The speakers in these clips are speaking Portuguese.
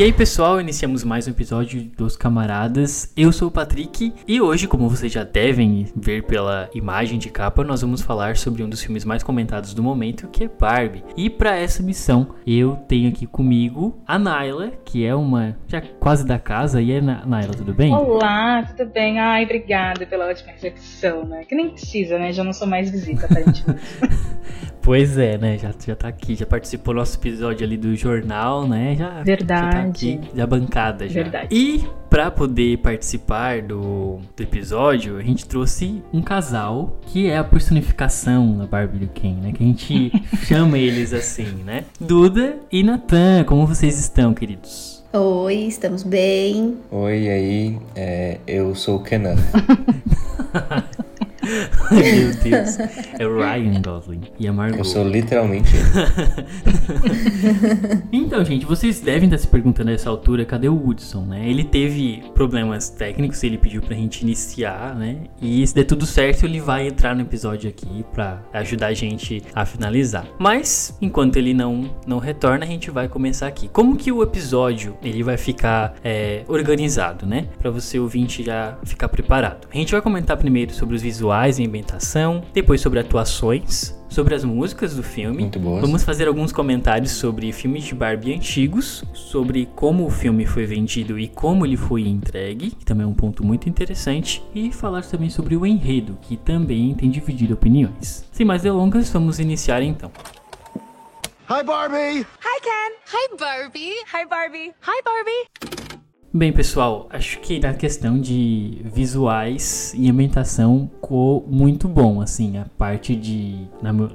E aí, pessoal, iniciamos mais um episódio dos Camaradas. Eu sou o Patrick e hoje, como vocês já devem ver pela imagem de capa, nós vamos falar sobre um dos filmes mais comentados do momento, que é Barbie. E para essa missão, eu tenho aqui comigo a Naila, que é uma já quase da casa. E aí, Naila, tudo bem? Olá, tudo bem? Ai, obrigada pela ótima recepção, né? Que nem precisa, né? Já não sou mais visita, aparentemente. Pois é, né? Já, já tá aqui, já participou do nosso episódio ali do jornal, né? Já, Verdade. Já tá aqui, da bancada já. Verdade. E para poder participar do, do episódio, a gente trouxe um casal que é a personificação da Barbie do Ken, né? Que a gente chama eles assim, né? Duda e Natan, como vocês estão, queridos? Oi, estamos bem. Oi, aí, é, eu sou o Kenan. Meu Deus. É o Ryan Gosling e a Margot. Eu sou literalmente então, gente, vocês devem estar se perguntando nessa altura, cadê o Woodson, né? Ele teve problemas técnicos, ele pediu pra gente iniciar, né? E se der tudo certo, ele vai entrar no episódio aqui pra ajudar a gente a finalizar. Mas, enquanto ele não, não retorna, a gente vai começar aqui. Como que o episódio, ele vai ficar é, organizado, né? Pra você ouvinte já ficar preparado. A gente vai comentar primeiro sobre os visuais visuais e ambientação, depois sobre atuações, sobre as músicas do filme. Muito boas. Vamos fazer alguns comentários sobre filmes de Barbie antigos, sobre como o filme foi vendido e como ele foi entregue, que também é um ponto muito interessante, e falar também sobre o enredo, que também tem dividido opiniões. Sem mais delongas, vamos iniciar então. Hi Barbie! Hi Ken! Hi Barbie! Hi Barbie! Hi Barbie! Bem, pessoal, acho que na questão de visuais e ambientação ficou muito bom, assim, a parte de,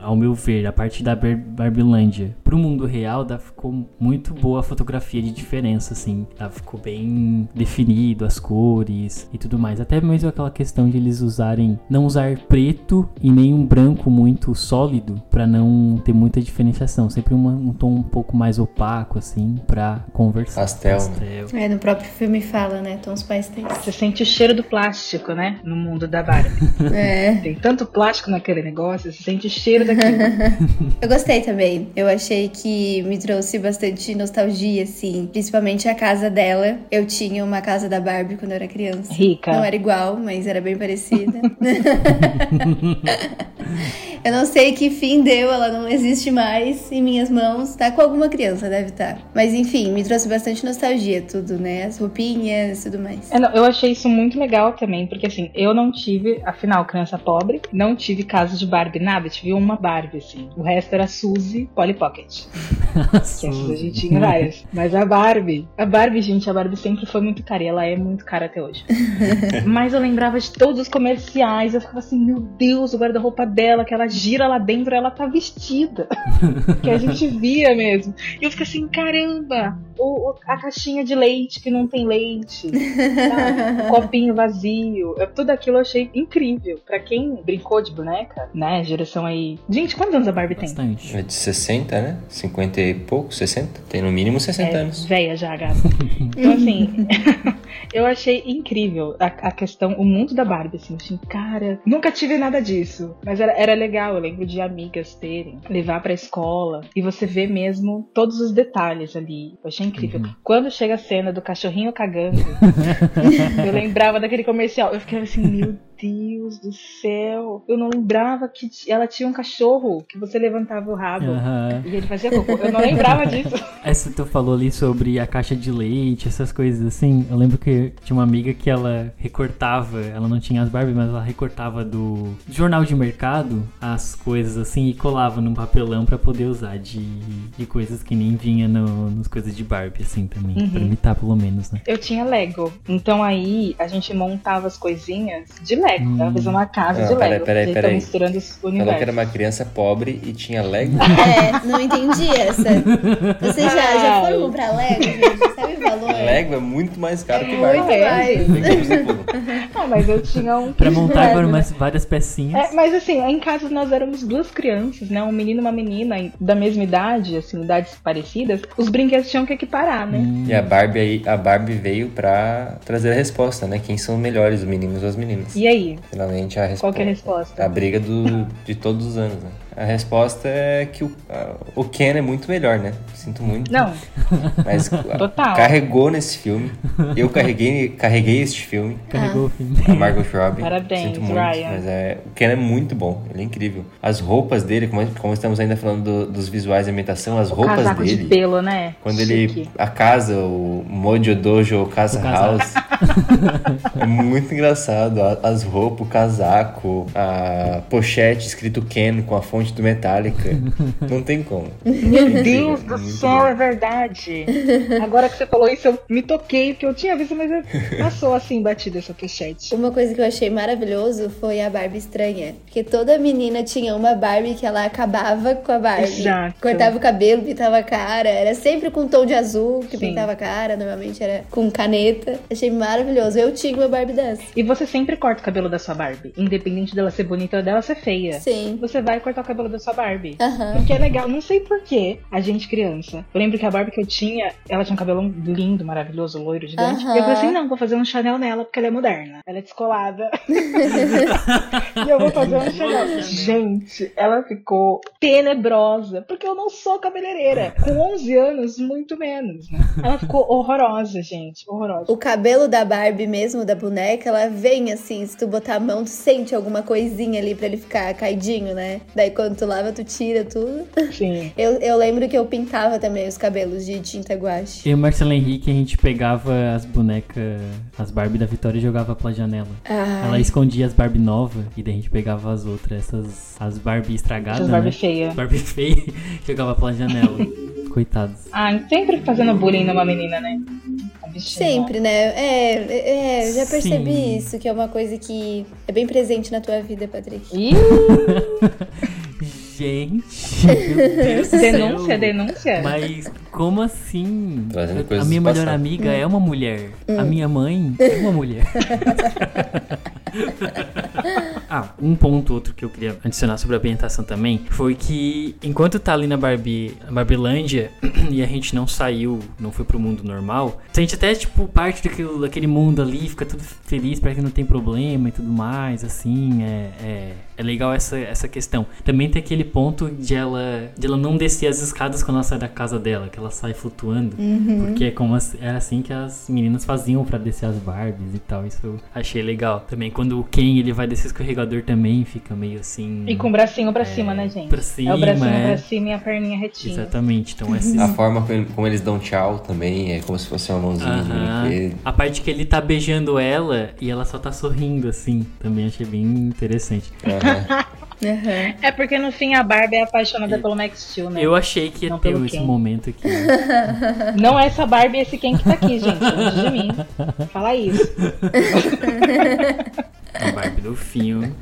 ao meu ver, a parte da Bar Barbilândia pro mundo real, da, ficou muito boa a fotografia de diferença, assim, tá? ficou bem definido as cores e tudo mais, até mesmo aquela questão de eles usarem, não usar preto e nem um branco muito sólido para não ter muita diferenciação, sempre uma, um tom um pouco mais opaco, assim, para conversar. Pastel. Né? Pastel. É, no próprio próprio filme fala, né? Tons pastéis. Você sente o cheiro do plástico, né? No mundo da Barbie. é. Tem tanto plástico naquele negócio, você sente o cheiro daquilo. eu gostei também. Eu achei que me trouxe bastante nostalgia, assim. Principalmente a casa dela. Eu tinha uma casa da Barbie quando eu era criança. Rica. Não era igual, mas era bem parecida. eu não sei que fim deu, ela não existe mais em minhas mãos. Tá com alguma criança, deve estar. Tá. Mas enfim, me trouxe bastante nostalgia tudo, né? as roupinhas e tudo mais. É, não, eu achei isso muito legal também, porque assim, eu não tive, afinal, criança pobre, não tive casa de Barbie, nada, tive uma Barbie, assim. O resto era Suzy Polly Pocket. que a gente tinha várias. Mas a Barbie, a Barbie, gente, a Barbie sempre foi muito cara e ela é muito cara até hoje. Mas eu lembrava de todos os comerciais, eu ficava assim, meu Deus, o guarda-roupa dela, que ela gira lá dentro, ela tá vestida. que a gente via mesmo. E eu fiquei assim, caramba, o, a caixinha de leite que não tem leite, tá? copinho vazio, tudo aquilo eu achei incrível. Pra quem brincou de boneca, né, geração aí... Gente, quantos anos a Barbie Bastante. tem? É de 60, né? 50 e pouco, 60? Tem no mínimo 60 é, anos. Véia já, gata. então assim, eu achei incrível a, a, questão, o mundo da Barbie, assim, assim, cara, nunca tive nada disso, mas era, era legal, eu lembro de amigas terem, levar pra escola, e você vê mesmo todos os detalhes ali. Eu achei incrível. Uhum. Quando chega a cena do cachorrinho cagando, eu lembrava daquele comercial. Eu ficava assim, meu Deus do céu. Eu não lembrava que ela tinha um cachorro que você levantava o rabo uhum. e ele fazia cocô. Eu não lembrava disso. Essa tu falou ali sobre a caixa de leite, essas coisas assim. Eu lembro que tinha uma amiga que ela recortava, ela não tinha as Barbie, mas ela recortava do jornal de mercado as coisas assim e colava num papelão para poder usar de, de coisas que nem vinha no, nos coisas de Barbie, assim também. Uhum. Pra imitar pelo menos, né? Eu tinha Lego. Então aí a gente montava as coisinhas de Lego. Hum. Tava fazendo uma casa não, de Lego. Peraí, peraí, peraí. misturando os universos. Falou que era uma criança pobre e tinha Lego? É, não entendi essa. Vocês já, já foram comprar Lego, gente? Sabe o valor? Lego é muito mais caro é que Barbie. Muito mais. ah, mas eu tinha um Pra montar agora umas, várias pecinhas. É, mas assim, em casa nós éramos duas crianças, né? Um menino e uma menina da mesma idade, assim, idades parecidas. Os brinquedos tinham que equiparar, né? Hum. E a Barbie aí, a Barbie veio pra trazer a resposta, né? Quem são melhores, os meninos ou as meninas? E aí? Finalmente a resposta. Qual que é a resposta? A briga do, de todos os anos, né? A resposta é que o, a- o Ken é muito melhor, né? Sinto muito. Não, Mas Total. carregou nesse filme. Eu carreguei, carreguei este filme. Carregou o filme. A Margot Robbie. Parabéns, Sinto muito, Ryan. mas é, o Ken é muito bom, ele é incrível. As roupas dele, como, como estamos ainda falando do- dos visuais da imitação, as o roupas dele. de pelo, né? Quando ele Chique. a casa, o Mojo Dojo Casa O casaco. House, é muito engraçado. As roupas, o casaco, a pochete escrito Ken com a fonte do Metallica. Não tem como. Meu Deus do Muito céu, é verdade. Agora que você falou isso, eu me toquei, porque eu tinha visto, mas eu- passou assim, batida essa pochete. Uma coisa que eu achei maravilhoso foi a Barbie estranha. Porque toda menina tinha uma Barbie que ela acabava com a Barbie. Exato. Cortava o cabelo, pintava a cara. Era sempre com tom de azul que Sim. pintava a cara. Normalmente era com caneta. Achei maravilhoso. Eu tinha uma Barbie dessa. E você sempre corta o cabelo da sua Barbie, independente dela ser bonita ou dela ser feia. Sim. Você vai cortar o cabelo da sua Barbie. Aham. Porque é legal, não sei porquê, a gente criança. Eu lembro que a Barbie que eu tinha, ela tinha um cabelo lindo, maravilhoso, loiro, gigante. Aham. E eu falei assim: não, vou fazer um Chanel nela, porque ela é moderna. Ela é descolada. e eu vou fazer um Chanel. Gente, ela ficou tenebrosa, porque eu não sou cabeleireira. Com 11 anos, muito menos. Né? Ela ficou horrorosa, gente. Horrorosa. O cabelo da Barbie mesmo, da boneca, ela vem assim, se tu botar a mão, tu sente alguma coisinha ali pra ele ficar caidinho, né? Daí quando tu lava, tu tira tudo. Sim. Eu, eu lembro que eu pintava também os cabelos de tinta guache. Eu e o Marcelo Henrique, a gente pegava as bonecas, as Barbie da Vitória e jogava pela janela. Ah, Ela escondia as Barbie novas e daí a gente pegava as outras, essas as Barbie estragadas, Essas né? Barbie feia. Barbie feia jogava pela janela. Coitados. Ah, sempre fazendo bullying numa menina, né? Bichinha. Sempre, né? É, é, é, eu já percebi Sim. isso, que é uma coisa que é bem presente na tua vida, Patrick. Gente, meu Deus do denúncia, céu. denúncia. Mas como assim? Trazendo a minha melhor passado. amiga é uma mulher. A minha mãe é uma mulher. ah, um ponto outro que eu queria adicionar sobre a ambientação também foi que enquanto tá ali na Barbie, na Barbilândia e a gente não saiu, não foi pro mundo normal, a gente até tipo parte daquilo, daquele mundo ali, fica tudo feliz, parece que não tem problema e tudo mais, assim, é, é, é legal essa, essa questão. Também tem aquele ponto de ela, de ela não descer as escadas quando ela sai da casa dela, que ela sai flutuando, porque é como as- era assim que as meninas faziam pra descer as Barbies e tal. Isso eu achei legal. Também quando o Ken ele vai descer o escorregador também fica meio assim. E com o bracinho pra cima, né, gente? pra é cima, o bracinho é. pra cima e a perninha retinha. Exatamente. Então esses A forma como eles dão tchau também é como se fosse uma mãozinha de Aham. brinquedo. A parte que ele tá beijando ela e ela só tá sorrindo assim. Também achei bem interessante. Aham. É porque no fim a Barbie é apaixonada pelo Max Steel, né? Eu achei que ia Não ter esse Ken. momento aqui. Não é essa Barbie, esse quem que tá aqui, gente. Longe de mim. Fala isso. A Barbie do filme.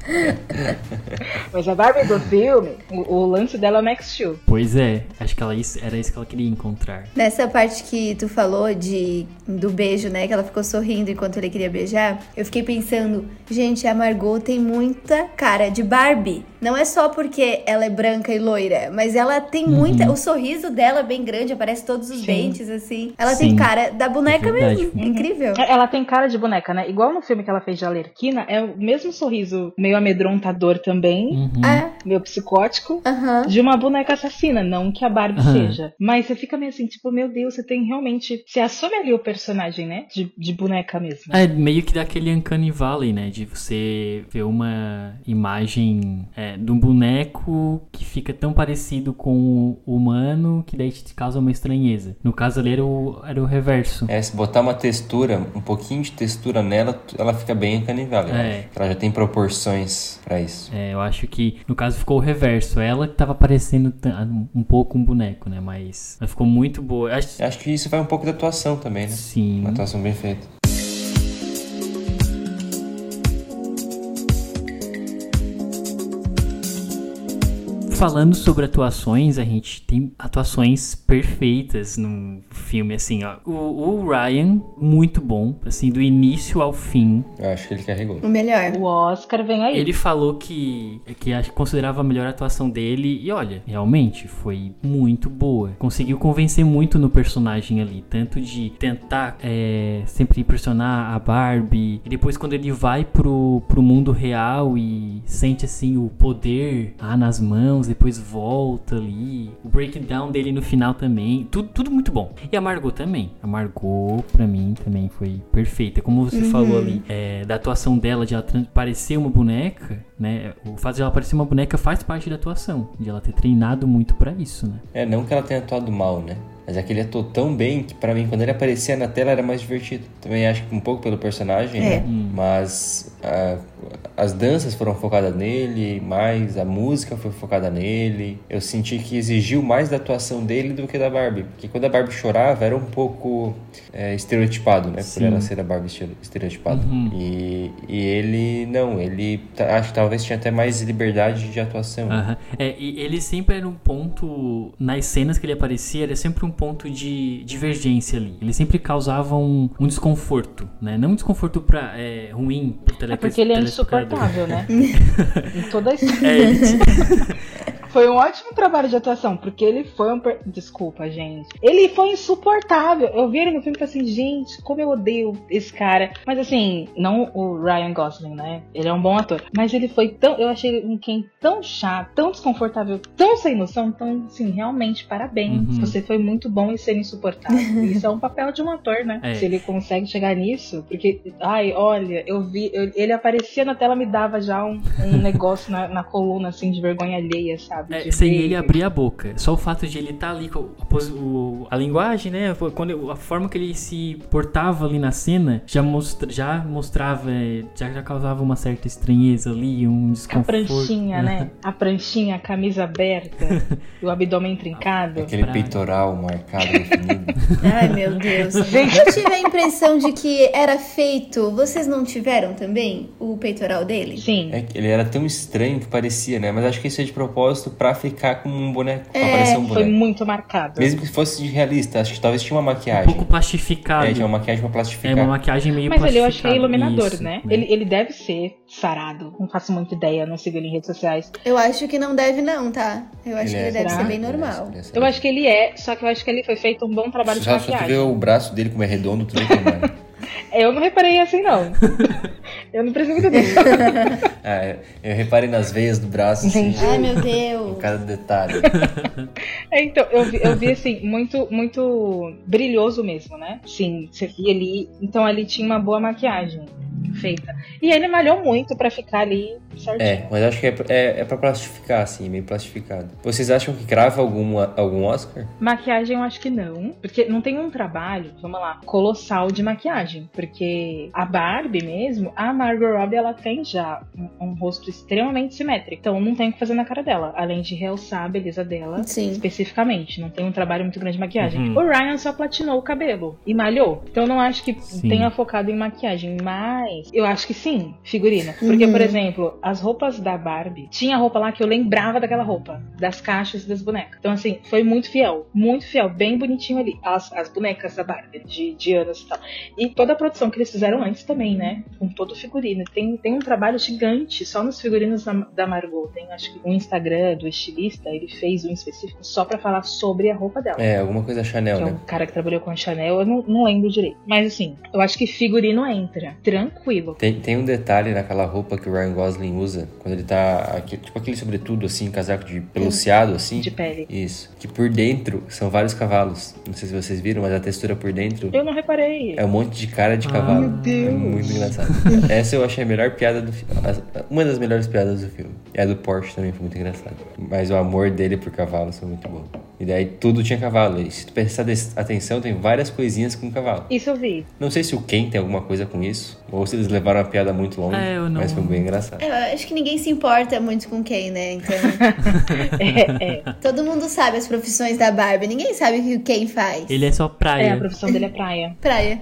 Mas a Barbie do filme, o, o lance dela é o Max Steel. Pois é, acho que ela, isso- era isso que ela queria encontrar. Nessa parte que tu falou de do beijo, né? Que ela ficou sorrindo enquanto ele queria beijar. Eu fiquei pensando, gente, a Margot tem muita cara de Barbie. Não é só porque ela é branca e loira, mas ela tem muita. O sorriso dela é bem grande, aparece todos os Sim. dentes, assim. Ela Sim. tem cara da boneca É mesmo. Incrível. Ela tem cara de boneca, né? Igual no filme que ela fez de Alerquina, é o mesmo sorriso meio amedrontador também, Uhum. É, meio psicótico. aham. De uma boneca assassina, não que a Barbie seja. Mas você fica meio assim, tipo, meu Deus, você tem realmente. Você assume ali o personagem, né? De, de boneca mesmo. É meio que daquele Uncanny Valley, né? De você ver uma imagem é, de um boneco que fica tão parecido com o humano que daí te causa uma estranheza. No caso ali era o, era o reverso. É, se botar uma textura, um pouquinho de textura nela, ela fica bem canival. É. Ela já tem proporções pra isso. É, eu acho que no caso ficou o reverso. Ela que tava parecendo um pouco um boneco, né? Mas ela ficou muito boa. Acho, Acho que isso vai um pouco da atuação também, né? sim. Uma atuação bem feita. Falando sobre atuações, a gente tem atuações perfeitas no filme, assim, ó. O, o Ryan, muito bom, assim, do início ao fim. Eu acho que ele carregou. O melhor. O Oscar vem aí. Ele falou que, que considerava a melhor atuação dele, e olha, realmente foi muito boa. Conseguiu convencer muito no personagem ali, tanto de tentar é, sempre impressionar a Barbie, e depois quando ele vai pro, pro mundo real e sente assim o poder ah, nas mãos, depois volta ali, o breakdown dele no final também, tudo, tudo muito bom. E a Margot também. A Margot, pra mim, também foi perfeita. Como você falou ali, é, da atuação dela, de ela parecer uma boneca, né? O fato de ela parecer uma boneca faz parte da atuação, de ela ter treinado muito pra isso, né? É, não que ela tenha atuado mal, né? Mas é que ele atuou tão bem que pra mim, quando ele aparecia na tela, era mais divertido. Também acho que um pouco pelo personagem, É. né? Mas ah, as danças foram focadas nele, mais a música foi focada nele. Eu senti que exigiu mais da atuação dele do que da Barbie. Porque quando a Barbie chorava, era um pouco é, estereotipado, né? Por Sim. ela ser a Barbie estere- estereotipada. E, e ele, não, ele acho que talvez tinha até mais liberdade de atuação. Aham. É, e ele sempre era um ponto. Nas cenas que ele aparecia, era sempre um ponto de divergência ali. Ele sempre causava um, um desconforto, né? Não um desconforto pra, é, ruim É tele- porque ele é insuportável, né? em toda a história. É, Foi um ótimo trabalho de atuação, porque ele foi um. per- Desculpa, gente. Ele foi insuportável. Eu vi ele no filme e falei assim, gente, como eu odeio esse cara. Mas assim, não o Ryan Gosling, né? Ele é um bom ator. Mas ele foi tão. Eu achei um Ken tão chato, tão desconfortável, tão sem noção. Então, assim, realmente, parabéns. Uhum. Você foi muito bom em ser insuportável. Isso é um papel de um ator, né? É. Se ele consegue chegar nisso. Porque, ai, olha, eu vi. eu- ele aparecia na tela, me dava já um, um negócio na, na coluna, assim, de vergonha alheia, sabe? É, De sem ver ele abrir a boca. Só o fato de ele estar ali com a, a linguagem, né? Quando a forma que ele se portava ali na cena já, mostra, já mostrava, é, já, já causava uma certa estranheza ali, um A desconforto. pranchinha, né? A pranchinha, a camisa aberta, e o abdômen trincado. Aquele Pra- peitoral marcado, definido. Ai, meu Deus. Eu tive a impressão de que era feito. Vocês não tiveram também o peitoral dele? Sim. É ele era tão estranho que parecia, né? Mas acho que isso é de propósito pra ficar como um boneco, pra É, parecer um Foi boneco. muito marcado. Mesmo que fosse de realista, acho que talvez tinha uma Um maquiagem. pouco plastificado. É, tinha uma maquiagem pra É uma maquiagem meio Mas ele eu acho que é plastificada. iluminador, Isso, né? Ele, ele deve ser sarado. Não faço muita ideia, não sigo ele em redes sociais. Eu acho que não deve, não, tá? Eu acho Ele que é. ele deve Será? ser bem Ele é, normal. ele é Eu acho que ele é, só que eu acho que ele foi feito um bom trabalho de Só, só tu vê maquiagem. o braço dele como é redondo, tudo que mais. Eu não reparei assim, não. eu não preciso muito disso. ah, é, eu reparei nas veias do braço, assim, Entendi. Ai, meu em Deus. cada detalhe. É, então, eu vi, eu vi assim, muito, muito brilhoso mesmo, né? Sim, você via ali. Então ali tinha uma boa maquiagem feita. E ele malhou muito pra ficar ali certinho. É, mas acho que é, é, é pra plastificar, assim, meio plastificado. Vocês acham que crava alguma, algum Oscar? Maquiagem eu acho que não, porque não tem um trabalho, vamos lá, colossal de maquiagem, porque a Barbie mesmo, a Margot Robbie, ela tem já um, um rosto extremamente simétrico, então não tem o que fazer na cara dela, além de realçar a beleza dela Sim. especificamente, não tem um trabalho muito grande de maquiagem. Uhum. O Ryan só platinou o cabelo e malhou, então não acho que Sim. tenha focado em maquiagem, mas eu acho que sim, figurino, porque Uhum. por exemplo, as roupas da Barbie, tinha roupa lá que eu lembrava daquela roupa, das caixas e das bonecas, então assim, foi muito fiel, muito fiel, bem bonitinho ali, as, as bonecas da Barbie, de, de anos e tal. E toda a produção que eles fizeram antes também, né? Com todo o figurino. Tem, tem um trabalho gigante só nos figurinos da, da Margot. Tem acho que um Instagram do estilista, ele fez um específico só pra falar sobre a roupa dela. É, alguma coisa Chanel, Que é né? um cara que trabalhou com a Chanel, eu não, não lembro direito. Mas assim, eu acho que figurino entra. Tranquilo. Tem, tem um detalhe naquela roupa que o Ryan Gosling usa, quando ele tá. aqui- tipo aquele sobretudo, assim, casaco de peluciado, assim. De pele. Isso. Que por dentro são vários cavalos. Não sei se vocês viram, mas a textura por dentro Eu não reparei. é um monte de cara de cavalo. meu Deus. É muito engraçado. Essa eu achei a melhor piada do filme. Uma das melhores piadas do filme. E a do Porsche também foi muito engraçada. Mas o amor dele por cavalos foi muito bom. E daí tudo tinha cavalo. E se tu prestar atenção, tem várias coisinhas com cavalo. Isso eu vi. Não sei se o Ken tem alguma coisa com isso, ou se eles levaram a piada muito longe, É, eu não- mas foi bem engraçado. Eu acho que ninguém se importa muito com quem, né? Então, É, é. todo mundo sabe as profissões da Barbie. Ninguém sabe o que o Ken faz. Ele é só É, praia. a profissão dele é praia. Praia.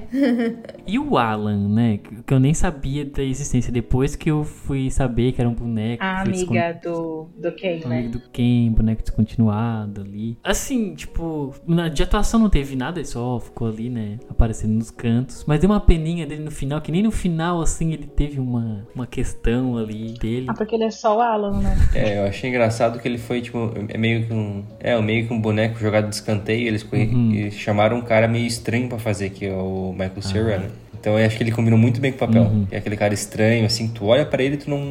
E o Alan, né? Que eu nem sabia da existência. Depois que eu fui saber que era um boneco. A amiga do, do Ken, né? amigo do Ken, boneco descontinuado ali. Assim, tipo, na, de atuação não teve nada, ele só ficou ali, né? Aparecendo nos cantos. Mas deu uma peninha dele no final, que nem no final, assim, ele teve uma, uma questão ali dele. Ah, porque ele é só o Alan, né? É, eu achei engraçado que ele foi, tipo, é meio que um. É, meio que um boneco jogado de escanteio. Eles, Uhum. eles chamaram um cara meio estranho pra fazer, que é o Michael Cera, né? Então eu acho que ele combinou muito bem com o papel. Uhum. É aquele cara estranho, assim, tu olha pra ele e tu não,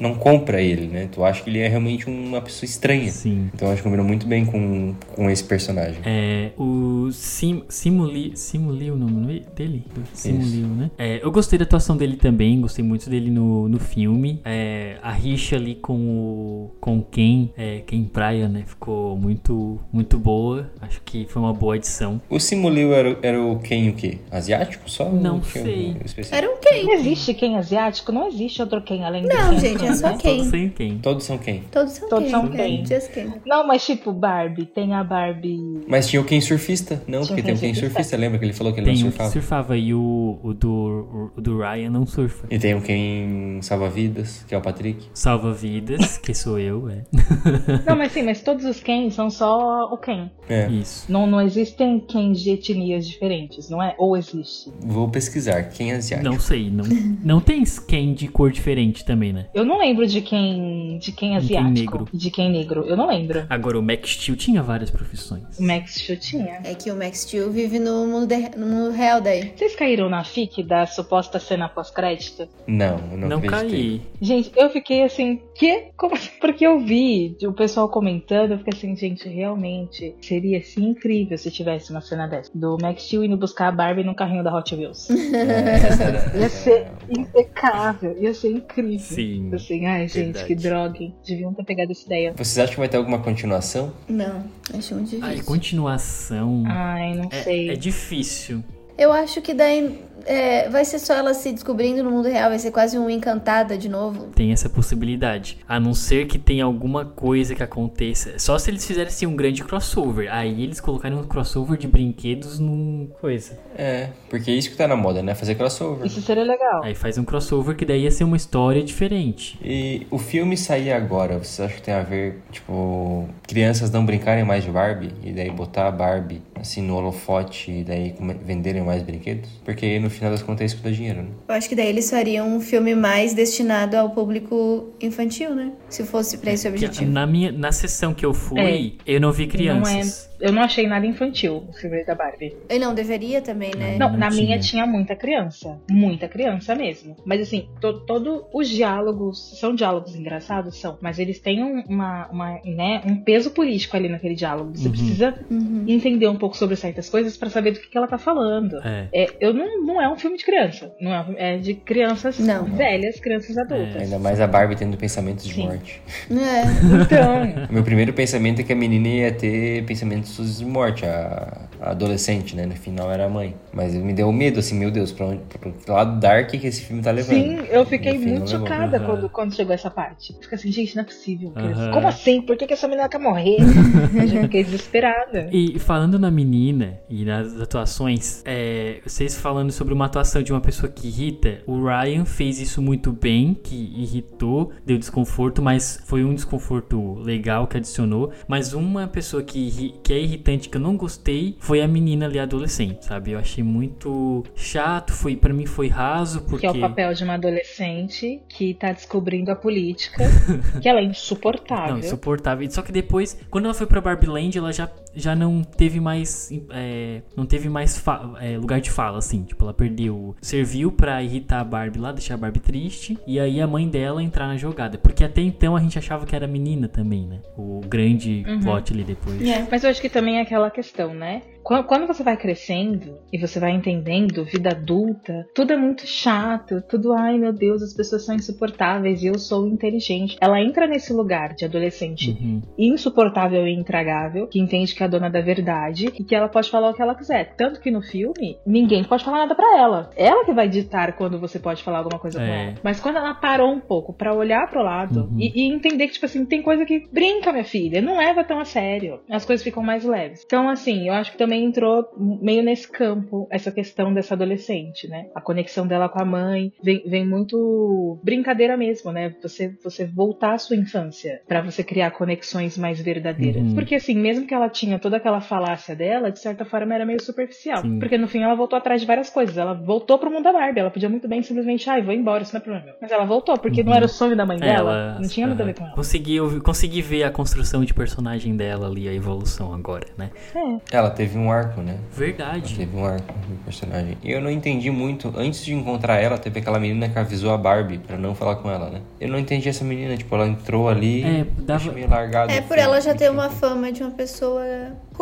não compra ele, né? Tu acha que ele é realmente uma pessoa estranha. Sim. Então eu acho que combinou muito bem com, com esse personagem. É, o Sim, Simuli, Simuli o nome dele? Simulio, né? É, eu gostei da atuação dele também, gostei muito dele no, no filme. É, a rixa ali com o com Ken, é, Ken Praia, né? Ficou muito, muito boa. Acho que foi uma boa edição. O Simulio era, era o quem o quê? Asiático só? Não sei. Era um quem? Não existe quem asiático? Não existe outro quem além do Não, quem, gente, é né? só Todos quem. Ken. Todos são quem? Todos são Todos quem. são é, quem. Just quem. Não, mas tipo, Barbie. Tem a Barbie. Mas tinha o Ken surfista. Não, Tinha porque tem o Ken Ken surfista. surfista. Lembra que ele falou que ele Tem não um que surfava? surfava e o, o, do, o do Ryan não surfa. E tem o Ken salva-vidas, que é o Patrick. Salva vidas, que sou eu, é. Não, mas sim, mas todos os Ken são só o Ken. É, Isso. Não, não existem Ken de etnias diferentes, não é? Ou existe? vou pesquisar. Quem é asiático? Não sei, não, não tem Ken de cor diferente também, né? Eu não lembro de quem de quem De quem asiático. negro. De quem negro. Eu não lembro. Agora, o Max Steel tinha várias profissões. O Max Steel tinha. É que o Max Steel vive no mundo, de- no mundo real daí. Vocês caíram na FIC da suposta cena pós-crédito? Não, eu não, Não, acreditei. caí. Gente, eu fiquei assim, que? Como assim? Porque eu vi o pessoal comentando, eu fiquei assim, gente, realmente seria assim incrível se tivesse uma cena dessa. Do Max Steel indo buscar a Barbie no carrinho da Hot Wheels. É, Ia ser impecável, ia ser incrível. Sim. Assim, ai, gente, verdade. que droga. Deviam ter pegado essa ideia. Vocês acham que vai ter alguma continuação? Não, acho muito difícil. Ai, continuação. Ai, não sei. É, é difícil. Eu acho que daí é, vai ser só ela se descobrindo no mundo real, vai ser quase um encantada de novo. Tem essa possibilidade. A não ser que tenha alguma coisa que aconteça. Só se eles fizessem um grande crossover. Aí eles colocarem um crossover de brinquedos num coisa. É, porque é isso que tá na moda, né? Fazer crossover. Isso seria legal. Aí faz um crossover que daí ia ser uma história diferente. E o filme sair agora, vocês acham que tem a ver, tipo, crianças não brincarem mais de Barbie? E daí botar a Barbie, assim, no holofote e daí venderem mais brinquedos? Porque aí, no final das contas é isso que dá dinheiro, né? Eu acho que daí eles fariam um filme mais destinado ao público infantil, né? Se fosse pra esse Que objetivo. na, minha, na sessão que eu fui, eu não vi crianças. Não é, eu não achei nada infantil o filme da Barbie. E não, deveria também, né? Não, Não na tinha. minha tinha muita criança. Muita criança mesmo. Mas assim, to, todo os diálogos são diálogos engraçados, são. Mas eles têm um, uma, uma, né, um peso político ali naquele diálogo. Você Uhum. precisa Uhum. entender um pouco sobre certas coisas pra saber do que, que ela tá falando. É. É, eu não, não é um filme de criança. Não é, um filme- é de crianças Não. velhas, crianças adultas. Ainda mais a Barbie tendo pensamentos de Sim. morte. É. Então, meu primeiro pensamento é que a menina ia ter pensamentos de morte, a, a adolescente, né? No final era a mãe. Mas me deu medo, assim, meu Deus, pra, onde, pra que lado dark que esse filme tá levando. sim, eu fiquei muito chocada Aham. quando, quando chegou essa parte. Fica assim, gente, não é possível. Aham. Como assim? Por que, que essa menina quer morrer? eu já fiquei desesperada. E falando na menina e nas atuações, é, vocês falando sobre uma atuação de uma pessoa que irrita, o Ryan fez isso muito bem, que irritou, deu desconforto, mas foi um desconforto legal que adicionou. Mas uma pessoa que, que é irritante que eu não gostei foi a menina ali adolescente, sabe? Eu achei muito chato, foi para mim foi raso porque Que é o papel de uma adolescente que tá descobrindo a política, que ela é insuportável. Não, insuportável. Só que depois, quando ela foi pra Barbie Land, ela já, já não teve mais. é, não teve mais é, lugar de fala, assim. Tipo, ela perdeu. Serviu pra irritar a Barbie lá, deixar a Barbie triste. E aí a mãe dela entrar na jogada. Porque até então a gente achava que era menina também, né? O grande Uhum. plot ali depois. É. Mas eu acho que também é aquela questão, né? Qu- Quando você vai crescendo e você vai entendendo vida adulta, tudo é muito chato, tudo, ai meu Deus, as pessoas são insuportáveis e eu sou inteligente. Ela entra nesse lugar de adolescente Uhum. insuportável e intragável, que entende que é a dona da verdade e que ela pode falar o que ela quiser. Tanto que no filme, ninguém pode falar nada pra ela. Ela que vai ditar quando você pode falar alguma coisa com É. ela. Mas quando ela parou um pouco pra olhar pro lado Uhum. e, e entender que, tipo assim, tem coisa que brinca, minha filha, não leva tão a sério. As coisas ficam mais leves. Então, assim, eu acho que também entrou meio nesse campo essa questão dessa adolescente, né? A conexão dela com a mãe vem, vem muito brincadeira mesmo, né? Você, você voltar à sua infância pra você criar conexões mais verdadeiras. Uhum. Porque, assim, mesmo que ela tinha toda aquela falácia dela, de certa forma era meio superficial. Sim. Porque no fim ela voltou atrás de várias coisas. Ela voltou pro mundo da Barbie. Ela podia muito bem simplesmente, ai, vou embora, isso não é problema meu. Mas ela voltou, porque não era o sonho da mãe É, dela. ela- não tinha nada a ver com ela. Consegui, consegui ver a construção de personagem dela ali, a evolução agora, né? É. Ela teve um arco, né? Verdade. Teve um arco do personagem. E eu não entendi muito. Antes de encontrar ela, teve aquela menina que avisou a Barbie pra não falar com ela, né? Eu não entendi essa menina. Tipo, ela entrou ali. É, dava- meio largado. É por ela já ter enfim. uma fama de uma pessoa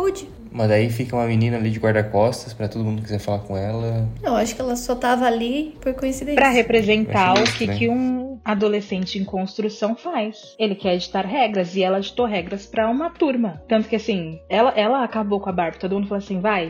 rude. Mas daí fica uma menina ali de guarda-costas pra todo mundo que quiser falar com ela. Eu acho que ela só tava ali por coincidência. Pra representar o que, que um adolescente em construção faz. Ele quer editar regras e ela editou regras pra uma turma. Tanto que assim, ela, ela acabou com a Barbie. Todo mundo falou assim: vai,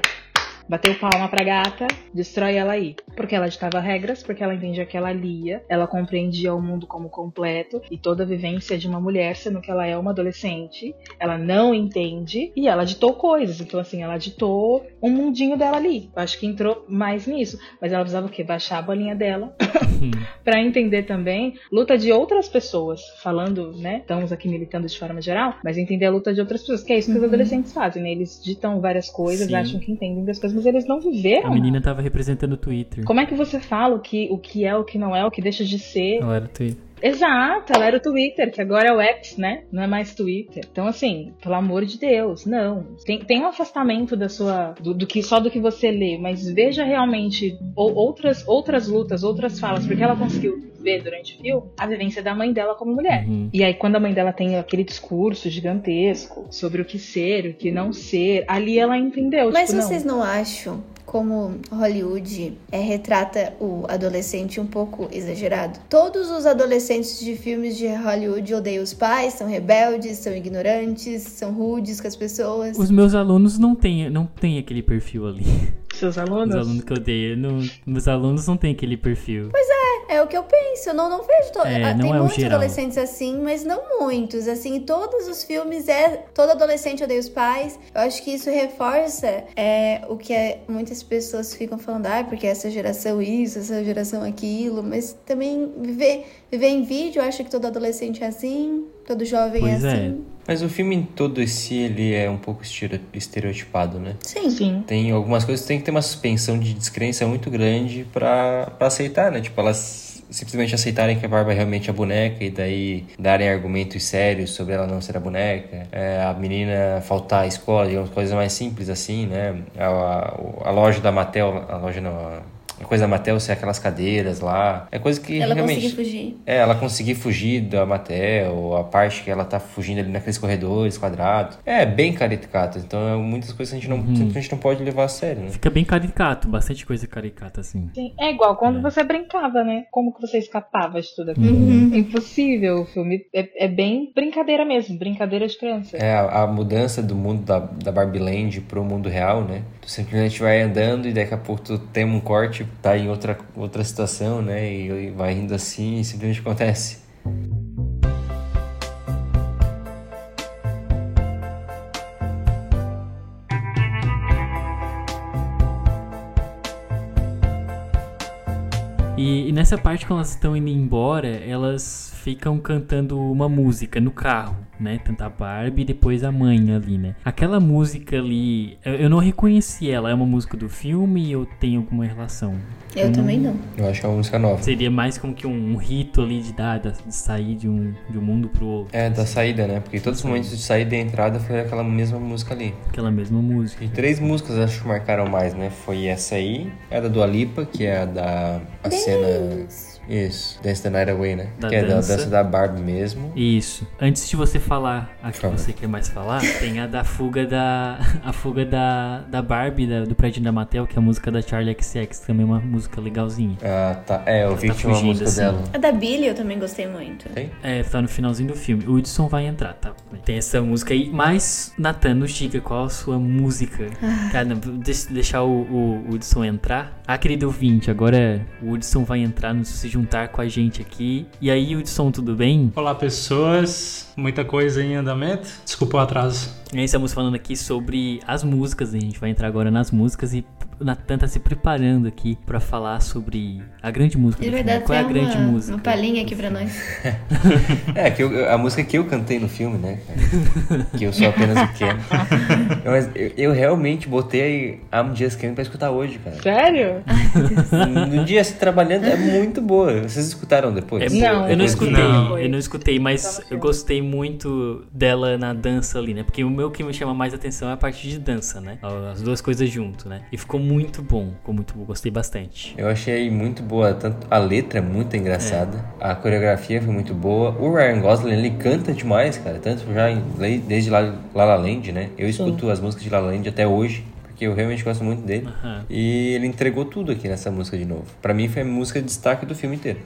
bateu palma pra gata, destrói ela aí. Porque ela ditava regras, porque ela entendia que ela lia, ela compreendia o mundo como completo e toda a vivência de uma mulher, sendo que ela é uma adolescente. Ela não entende e ela ditou coisas. Então, assim, ela ditou um mundinho dela ali. Eu acho que entrou mais nisso. Mas ela precisava o quê? Baixar a bolinha dela Pra entender também luta de outras pessoas, falando, né? Estamos aqui militando de forma geral, mas entender a luta de outras pessoas, que é isso que os adolescentes fazem, né? Eles ditam várias coisas, Sim. acham que entendem das coisas, mas eles não viveram. A menina tava representando o Twitter. Como é que você fala o que, o que é, o que não é, o que deixa de ser? Ela era Twitter. Exato, ela era o Twitter, que agora é o X, né? Não é mais Twitter. Então, assim, pelo amor de Deus, não. Tem, tem um afastamento da sua. Do, do que só do que você lê, mas veja realmente ou- outras, outras lutas, outras falas, porque ela conseguiu ver durante o filme a vivência da mãe dela como mulher. Uhum. E aí, quando a mãe dela tem aquele discurso gigantesco sobre o que ser, o que não ser, ali ela entendeu. Mas tipo, vocês não. não acham como Hollywood é, retrata o adolescente um pouco exagerado? Todos os adolescentes de filmes de Hollywood odeiam os pais, são rebeldes, são ignorantes, são rudes com as pessoas. Os meus alunos não têm não tem aquele perfil ali. Seus Os alunos? alunos que eu odeio, não, meus alunos não têm aquele perfil. É o que eu penso, eu não, não vejo. To... É, ah, não Tem é muitos adolescentes assim, mas não muitos. Assim, todos os filmes é. Todo adolescente odeia os pais. Eu acho que isso reforça é, o que é- muitas pessoas ficam falando, ah, porque essa geração isso, essa geração aquilo. Mas também viver, viver em vídeo, eu acho que todo adolescente é assim, todo jovem Pois é é. assim. Mas o filme em todo si, ele é um pouco estereotipado, né? Sim. Sim. Tem algumas coisas que tem que ter uma suspensão de descrença muito grande pra, pra aceitar, né? Tipo, elas simplesmente aceitarem que a Barbie é realmente a boneca e daí darem argumentos sérios sobre ela não ser a boneca. É, a menina faltar à escola, digamos, coisas mais simples assim, né? A, a, a loja da Mattel, a loja não, a, a coisa da Mattel ser aquelas cadeiras lá. É coisa que Ela realmente... conseguiu fugir. É, ela conseguir fugir da Mattel, a parte que ela tá fugindo ali naqueles corredores quadrados. É, bem caricato. Então, é muitas coisas a gente não, simplesmente não pode levar a sério, né? Fica bem caricato, bastante coisa caricata assim. Sim, É igual quando você brincava, né? Como que você escapava de tudo aquilo? Uhum. É impossível. O filme é, é bem brincadeira mesmo, brincadeira de criança. É, a, a mudança do mundo da, da Barbie Land pro mundo real, né? Tu simplesmente vai andando e daqui a pouco tu tem um corte, tá em outra, outra situação, né? E, e vai indo assim e simplesmente acontece. E, e nessa parte, quando elas estão indo embora, elas ficam cantando uma música no carro, né? Tanto a Barbie e depois a mãe ali, né? Aquela música ali, eu, eu não reconheci ela. É uma música do filme ou tem alguma relação? Eu também não. Eu acho que é uma música nova. Seria mais como que um, um rito ali de dar, de sair de um, de um mundo pro outro. É, da saída, né? Porque todos os momentos de saída e entrada foi aquela mesma música ali. Aquela mesma música. E três músicas acho que marcaram mais, né? Foi essa aí, a da Dua Lipa, que é a da a cena isso, Dance the Night Away, né? Da que é da dança. dança da Barbie mesmo. Isso. Antes de você falar a que Fala. você quer mais falar, tem a da fuga da. A fuga da, da Barbie, da- do prédio da Mattel, que é a música da Charlie XX, também é uma música legalzinha. Ah, tá. É, eu vi tá que tinha uma música assim. dela. A da Billy eu também gostei muito. Tem? É, tá no finalzinho do filme. O Hudson vai entrar, tá? Tem essa música aí. Mas, Nathan, nos diga qual a sua música. Cara, não, deixa, deixar o, o Hudson entrar. Ah, querido ouvinte, agora o Hudson vai entrar, nos se juntar com a gente aqui. E aí, Hudson, tudo bem? Olá, pessoas. Muita coisa em andamento. Desculpa o atraso. E aí, estamos falando aqui sobre as músicas. A gente vai entrar agora nas músicas e Natan tá se preparando aqui pra falar sobre a grande música De verdade, Qual é a tem grande uma, música? uma palhinha aqui pra nós. É, que eu- a música que eu cantei no filme, né? Que eu sou apenas o Ken. Mas eu, eu realmente botei I'm Just Ken pra escutar hoje, cara. Sério? No dia assim, trabalhando é muito boa. Vocês escutaram depois? É Não, eu não escutei, Não. eu não escutei, mas eu gostei muito dela na dança ali, né? Porque o meu que me chama mais atenção é a parte de dança, né? As duas coisas junto, né? E ficou muito bom, ficou muito bom, gostei bastante. Eu achei muito boa, tanto a letra é muito engraçada, a coreografia foi muito boa. O Ryan Gosling, ele canta demais, cara, tanto já em- desde La La, La Land, né? Eu escuto as músicas de La La Land até hoje, porque eu realmente gosto muito dele. Aham. E ele entregou tudo aqui nessa música de novo. Pra mim foi a música de destaque do filme inteiro.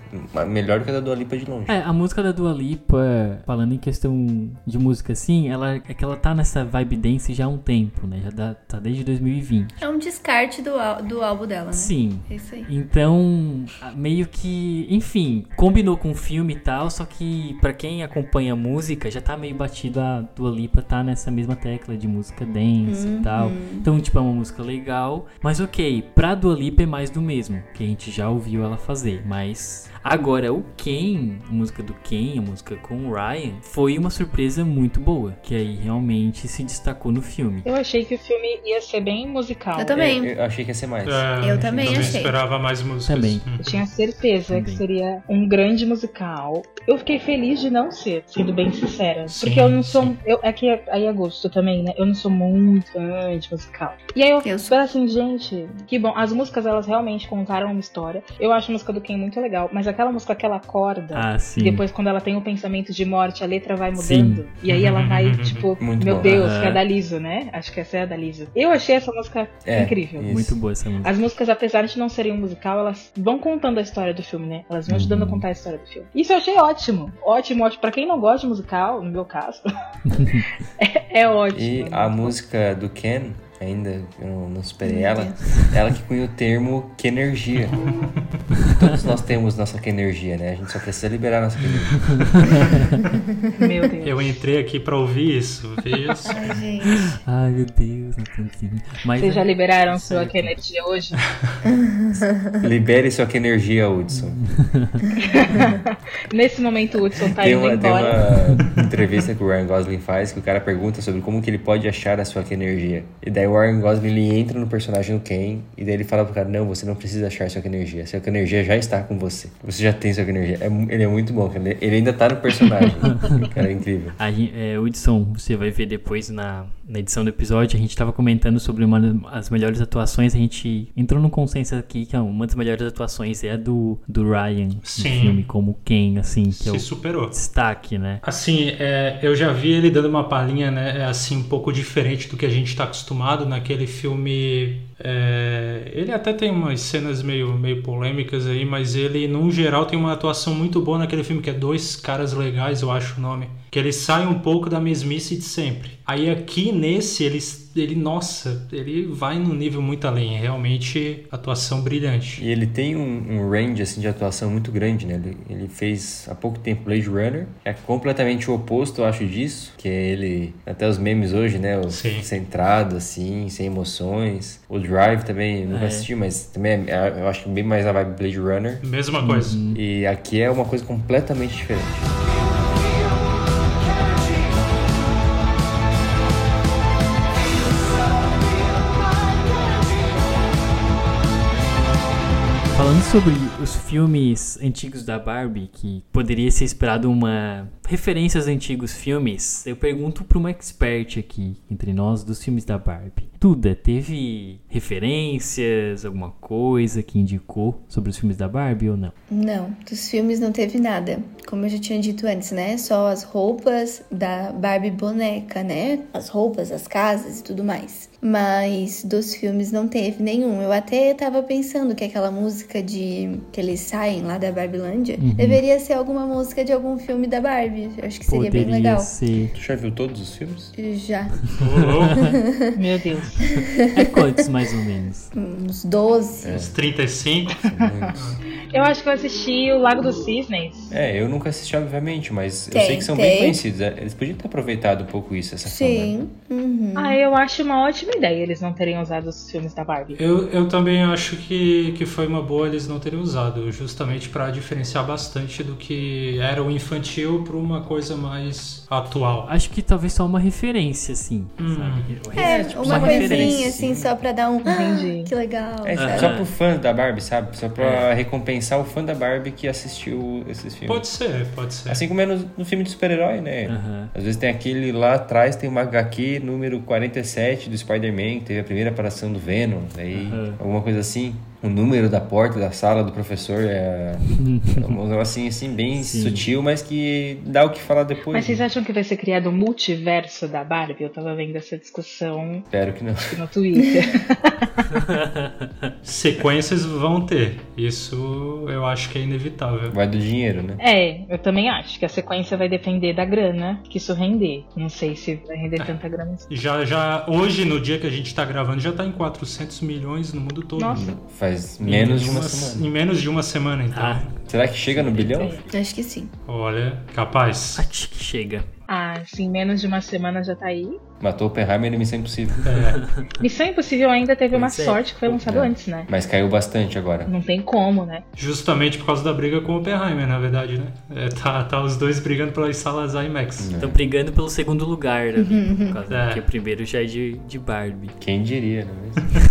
Melhor do que a da Dua Lipa de longe. É, a música da Dua Lipa, falando em questão de música assim, ela é que ela tá nessa vibe dance já há um tempo, né? Já dá- tá desde 2020. É um descarte do, do álbum dela, né? Sim. É isso aí. Então, meio que, enfim, combinou com o filme e tal, só que pra quem acompanha a música, já tá meio batido a Dua Lipa tá nessa mesma tecla de música dance e tal. Então, tipo, é uma música legal, mas ok, pra Dua Lipa é mais do mesmo, que a gente já ouviu ela fazer, mas agora o Ken, a música do Ken, a música com o Ryan, foi uma surpresa muito boa, que aí realmente se destacou no filme. Eu achei que o filme ia ser bem musical. Eu também. Eu achei que ia ser mais. É, Eu também achei. esperava mais músicas. Também. Hum. Eu tinha certeza Também. que seria um grande musical. Eu fiquei feliz de não ser, sendo bem sincera. Sim, porque eu não sou. sim. Eu, é que aí é gosto também, né? Eu não sou muito fã de musical. E aí eu, Eu sou. assim, gente, que bom. As músicas, elas realmente contaram uma história. Eu acho a música do Ken muito legal, mas aquela música que ela acorda. Ah, sim. E depois, quando ela tem o pensamento de morte, a letra vai Sim. mudando. E aí ela vai, tipo, Muito meu bom. Deus, que é da Liso, né? Acho que essa é a da Liso. Eu achei essa música É, incrível. isso. Muito boa essa música. As músicas, apesar de não serem um musical, elas vão contando a história do filme, né? Elas vão ajudando a contar a história do filme. Isso eu achei ótimo. Ótimo, ótimo. Pra quem não gosta de musical, no meu caso, é, é ótimo. E a música do Ken, ainda eu não, não superei Meu ela, Deus. ela que cunha o termo que energia. Todos nós temos nossa que energia, né? A gente só precisa liberar nossa que energia. Meu Deus. Eu entrei aqui pra ouvir isso, veja só. Ai, gente. Ai, meu Deus. Mas Vocês já é- liberaram sua Certo. energia hoje? Libere sua que energia, Hudson. Nesse momento, o Hudson tá Tem indo uma, tem embora. uma entrevista que o Ryan Gosling faz que o cara pergunta sobre como que ele pode achar a sua que energia. E daí o Ryan Gosling ele entra no personagem do Ken e daí ele fala pro cara: Não, você não precisa achar sua que energia. Sua que energia já está com você. Você já tem sua energia. É ele é muito bom. Ele, ele ainda tá no personagem. cara, é incrível. A é, Hudson, você vai ver depois na, na edição do episódio, a gente tava comentando sobre uma das melhores atuações, a gente entrou num consenso aqui que é uma das melhores atuações é a do, do Ryan Sim. no filme, como Ken, assim, que é Se o superou. destaque, né? Assim, é, eu já vi ele dando uma palhinha, né? é, Assim, um pouco diferente do que a gente tá acostumado naquele filme. é, ele até tem umas cenas meio, meio polêmicas aí, mas ele, num geral, tem uma atuação muito boa naquele filme, que é Dois Caras Legais, eu acho o nome. Que ele sai um pouco da mesmice de sempre. Aí aqui nesse, ele, ele nossa, ele vai num nível muito além. É realmente atuação brilhante. E ele tem um, um range assim, de atuação muito grande, né? Ele, ele fez há pouco tempo Blade Runner, que é completamente o oposto, eu acho, disso. Que é ele, até os memes hoje, né? O Sim. centrado, assim, sem emoções. O Drive também, nunca É. assisti, mas também é- eu acho bem mais a vibe Blade Runner. Mesma coisa. E aqui é uma coisa completamente diferente. Falando sobre os filmes antigos da Barbie, que poderia ser esperado uma referência aos antigos filmes, eu pergunto para uma expert aqui entre nós dos filmes da Barbie. Tuda, teve referências, alguma coisa que indicou sobre os filmes da Barbie ou não? Não, dos filmes não teve nada. Como eu já tinha dito antes, né? Só as roupas da Barbie boneca, né? As roupas, as casas e tudo mais. Mas dos filmes não teve nenhum. Eu até tava pensando que aquela música de que eles saem lá da Barbilândia deveria ser alguma música de algum filme da Barbie. Eu acho que seria poderia bem legal. ser. Tu já viu todos os filmes? Já Meu Deus. É quantos mais ou menos? uns 12. uns 35. São muitos. Eu acho que eu assisti o Lago dos Cisnes. É, eu nunca assisti, obviamente, mas eu Tem, sei que são tem. bem conhecidos. É, Eles podiam ter aproveitado um pouco isso, essa. Sim. Uhum. Ah, eu acho uma ótima ideia eles não terem usado os filmes da Barbie. Eu, eu também acho que, que foi uma boa eles não terem usado, justamente para diferenciar bastante do que era o infantil para uma coisa mais atual. Acho que talvez só uma referência, assim, Hum. sabe? É, tipo, uma, uma coisinha referência, assim, só pra dar um. Entendi. Que legal. É, sabe? só pro fã da Barbie, sabe? Só pra recompensar o fã da Barbie que assistiu esses filmes. Pode ser, pode ser. Assim como é no, no filme de super-herói, né? Aham. Às vezes tem aquele lá atrás, tem uma HQ número 47 do Spider-Man, que teve a primeira aparição do Venom, aí Aham. alguma coisa assim. O número da porta da sala do professor é é um negócio assim, assim, bem Sim. sutil, mas que dá o que falar depois. Mas vocês né? acham que vai ser criado um multiverso da Barbie? Eu tava vendo essa discussão Espero que não. no Twitter. Sequências vão ter. Isso eu acho que é inevitável. Vai do dinheiro, né? é, eu também acho que a sequência vai depender da grana que isso render. Não sei se vai render tanta grana assim. Já, já, hoje, no dia que a gente tá gravando, já tá em 400 milhões no mundo todo. Nossa. Faz Em menos de uma uma- semana. Em menos de uma semana, então. Ah. Será que chega no bilhão? Acho que sim. Olha, capaz. Acho que chega. Ah, sim, menos de uma semana já tá aí. Matou Oppenheimer e Missão Impossível. É, Missão Impossível ainda teve uma é. sorte que foi lançado É. antes, né? Mas caiu bastante agora. Não tem como, né? justamente por causa da briga com o Oppenheimer, na verdade, né? É, tá, tá os dois brigando pelas salas IMAX. Estão brigando pelo segundo lugar ali. Por causa É. que o primeiro já é de, de Barbie. Quem diria, não é mesmo?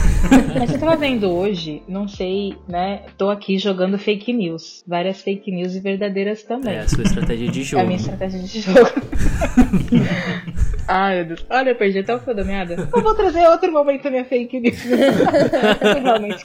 Mas eu tava vendo hoje, não sei, né? Tô aqui jogando fake news. Várias fake news e verdadeiras também. É a sua estratégia de É a jogo. minha estratégia de jogo. Ai, meu Deus. Olha, eu perdi até o fio da meada. Eu vou trazer outro momento da minha fake news. Eu realmente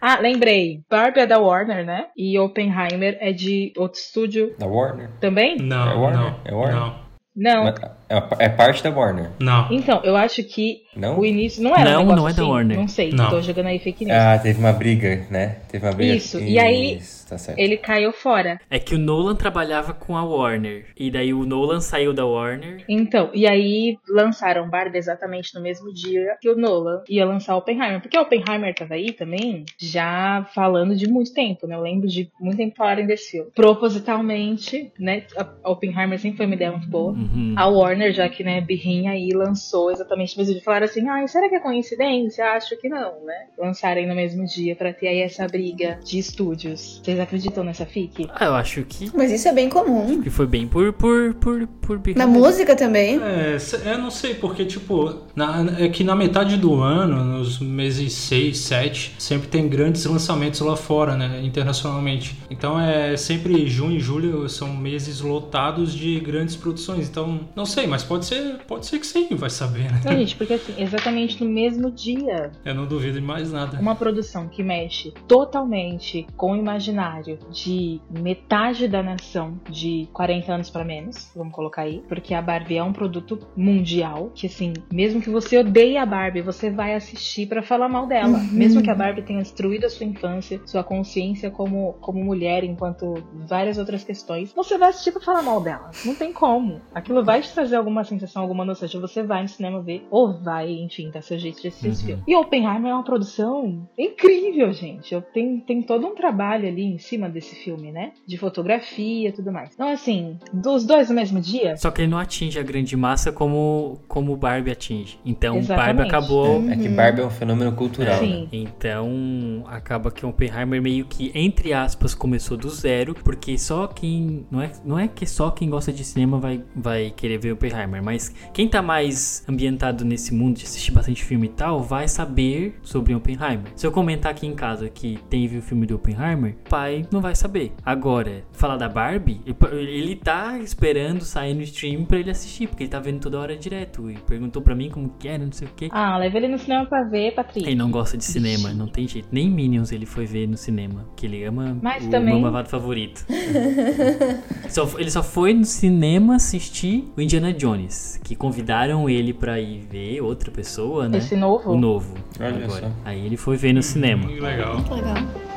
ah, lembrei. Barbie é da Warner, né? E Oppenheimer é de outro estúdio Da Warner? também? Não, É Warner? não. É Warner? Não. Não. Mas É é parte da Warner. Não. Então, eu acho que Não? o início não era Não, um negócio não é da assim. Warner. Não sei, Não. tô jogando aí fake news. Ah, teve uma briga, né? Teve uma briga. Isso, e aí- Isso, tá certo. Ele caiu fora. É que o Nolan trabalhava com a Warner. E daí o Nolan saiu da Warner. Então, e aí lançaram Barbie exatamente no mesmo dia que o Nolan ia lançar Oppenheimer. Porque o Oppenheimer tava aí também, já falando de muito tempo, né? Eu lembro de muito tempo falarem desse filme. Propositalmente, né? A Oppenheimer sempre foi uma ideia muito boa. Uhum. A Warner, já que, né, birrinha aí, lançou exatamente no mesmo dia. Falaram assim, ai, será que é coincidência? Acho que não, né? Lançarem no mesmo dia pra ter aí essa briga de estúdios. Vocês acreditam nessa fic? Ah, eu acho que, Mas isso é bem comum. que foi bem por, por, por, por birra Na música também. É, eu não sei, porque, tipo, na- é que na metade do ano, nos meses 6, 7, sempre tem grandes lançamentos lá fora, né, internacionalmente. Então é sempre junho e julho são meses lotados de grandes produções. Então, não sei, mas pode ser, pode ser que sim, vai saber, né? Não, gente, porque assim, exatamente no mesmo dia Eu não duvido de mais nada. uma produção que mexe totalmente com o imaginário de metade da nação de 40 anos pra menos, vamos colocar aí, porque a Barbie é um produto mundial, que assim, mesmo que você odeie a Barbie, você vai assistir pra falar mal dela, mesmo que a Barbie tenha destruído a sua infância, sua consciência como, como mulher, enquanto várias outras questões, você vai assistir pra falar mal dela. Não tem como. Aquilo vai te trazer alguma sensação, alguma nostalgia, você vai no cinema ver, ou vai, enfim, dar seu jeito de assistir esse filme. E Oppenheimer é uma produção incrível, gente. Eu tem, tem todo um trabalho ali em cima desse filme, né? De fotografia e tudo mais. Então, assim, dos dois no mesmo dia, Só que ele não atinge a grande massa como, como o Barbie atinge. Então Exatamente. Barbie acabou. É que Barbie é um fenômeno cultural, né? sim. Então acaba que o Oppenheimer meio que, entre aspas, começou do zero, porque só quem. Não é, não é que só quem gosta de cinema vai, vai querer ver Oppenheimer, mas quem tá mais ambientado nesse mundo de assistir bastante filme e tal, vai saber sobre Oppenheimer. Se eu comentar aqui em casa que teve o filme do Oppenheimer, o pai não vai saber. Agora, falar da Barbie, ele- tá esperando sair no stream pra ele assistir, porque ele tá vendo toda hora direto. E perguntou pra mim como que era, não sei o que. Ah, leva ele no cinema pra ver, Patrick. Ele não gosta de cinema, não tem jeito. Nem Minions ele foi ver no cinema, que ele ama Mas o também- meu favorito. Só- ele só foi no cinema assistir o Indiana Jones, que convidaram ele pra ir ver outra pessoa, né? Esse novo? O novo. Olha agora. só. Aí ele foi ver no cinema. Que legal. Legal.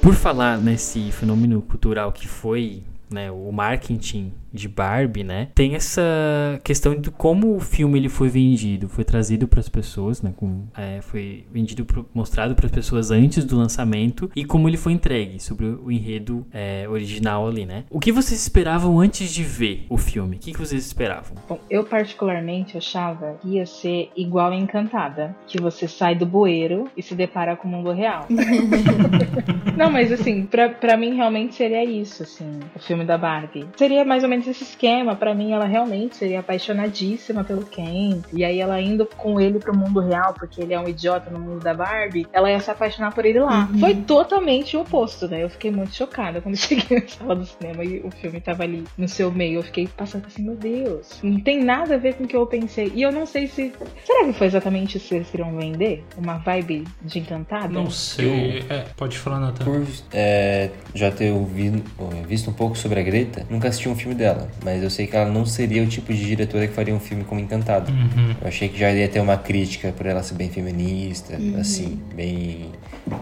Por falar nesse fenômeno cultural que foi né, o marketing de Barbie, né, tem essa questão de como o filme ele foi vendido, foi trazido para as pessoas, né, com, é, foi vendido, pro, mostrado para as pessoas antes do lançamento e como ele foi entregue sobre o enredo é, original ali, né. O que vocês esperavam antes de ver o filme? O que, que vocês esperavam? Bom, eu particularmente achava que ia ser igual a Encantada, que você sai do bueiro e se depara com o mundo real. Não, mas assim, pra, pra mim realmente seria isso, assim, o filme da Barbie. Seria mais ou menos esse esquema, pra mim ela realmente seria apaixonadíssima pelo Ken, e aí ela indo com ele pro mundo real, porque ele é um idiota no mundo da Barbie, ela ia se apaixonar por ele lá. Uhum. Foi totalmente o oposto, né? Eu fiquei muito chocada quando cheguei na sala do cinema e o filme tava ali no seu meio. Eu fiquei passando assim, meu Deus, não tem nada a ver com o que eu pensei. E eu não sei se. Será que foi exatamente isso que eles queriam vender? Uma vibe de encantada? Não sei. É, pode falar, Nathan. Por é, já ter ouvido, visto um pouco sobre a Greta, nunca assisti um filme dela, mas eu sei que ela não seria o tipo de diretora que faria um filme como Encantado. Uhum. Eu achei que já ia ter uma crítica por ela ser bem feminista, assim, bem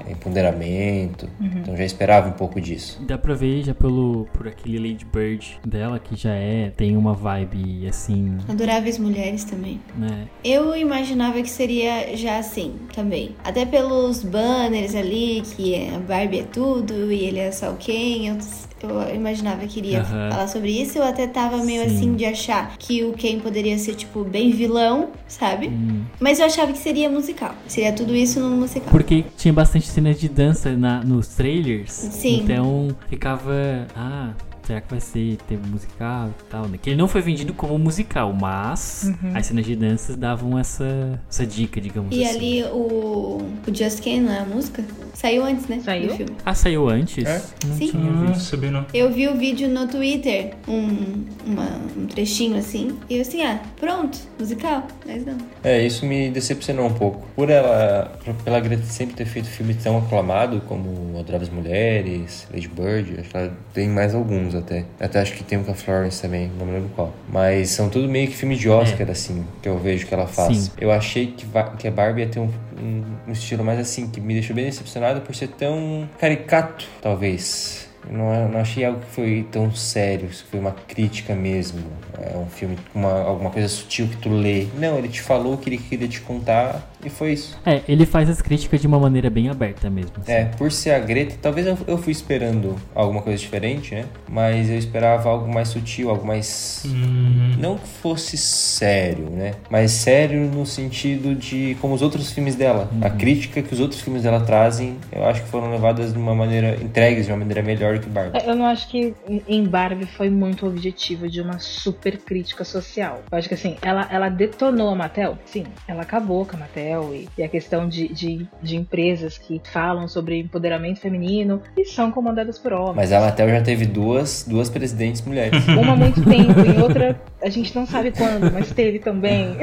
empoderamento. Então já esperava um pouco disso. Dá pra ver já pelo por aquele Lady Bird dela que já é tem uma vibe assim, Adoráveis mulheres também. né? Eu imaginava que seria já assim também. Até pelos banners ali, que a Barbie é tudo e ele é só o Ken. Eu, eu imaginava que iria Aham. falar sobre isso. Eu até tava meio Sim. assim de achar que o Ken poderia ser, tipo, bem vilão, sabe? Hum. Mas eu achava que seria musical. Seria tudo isso num musical. Porque tinha bastante cenas de dança na, nos trailers. Sim. Então ficava. Ah, será que vai ser ter musical e tal, né? Que ele não foi vendido como musical, mas as cenas de danças davam essa, essa dica, digamos E assim. ali o, o Just Ken, não é a música? Saiu antes, né? Saiu? Do filme. Ah, saiu antes? É? Não Sim. tinha Ah, não. Eu vi o vídeo no Twitter, um, uma- um trechinho assim, e eu assim, ah, pronto, musical, mas não. É, isso me decepcionou um pouco. Por ela, pela Greta sempre ter feito filme tão aclamado como Adoráveis Mulheres, Lady Bird, acho que ela tem mais alguns até. Até acho que tem um com a Florence também, não me lembro qual. Mas são tudo meio que filme de Oscar, assim, que eu vejo que ela faz. Sim. Eu achei que, que a Barbie ia ter um, um- um estilo mais assim, que me deixou bem decepcionado por ser tão caricato, talvez. Eu Não, não achei algo que foi tão sério, foi uma crítica mesmo. É um filme com uma, alguma coisa sutil que tu lê. Não, ele te falou o que ele queria te contar e foi isso. É, ele faz as críticas de uma maneira bem aberta mesmo. assim. É, por ser a Greta, talvez eu, eu fui esperando alguma coisa diferente, né? Mas eu esperava algo mais sutil, algo mais. Hum, Não que fosse sério, né? Mas sério no sentido de como os outros filmes dela. A crítica que os outros filmes dela trazem, eu acho que foram levadas de uma maneira. entregues de uma maneira melhor que Barbie. É, Eu não acho que em Barbie foi muito objetivo de uma super crítica social. Eu acho que assim, ela, ela detonou a Mattel, sim, ela acabou com a Mattel e, e a questão de, de, de empresas que falam sobre empoderamento feminino e são comandadas por homens. Mas a Mattel já teve duas, duas presidentes mulheres. Uma há muito tempo e outra a gente não sabe quando, mas teve também.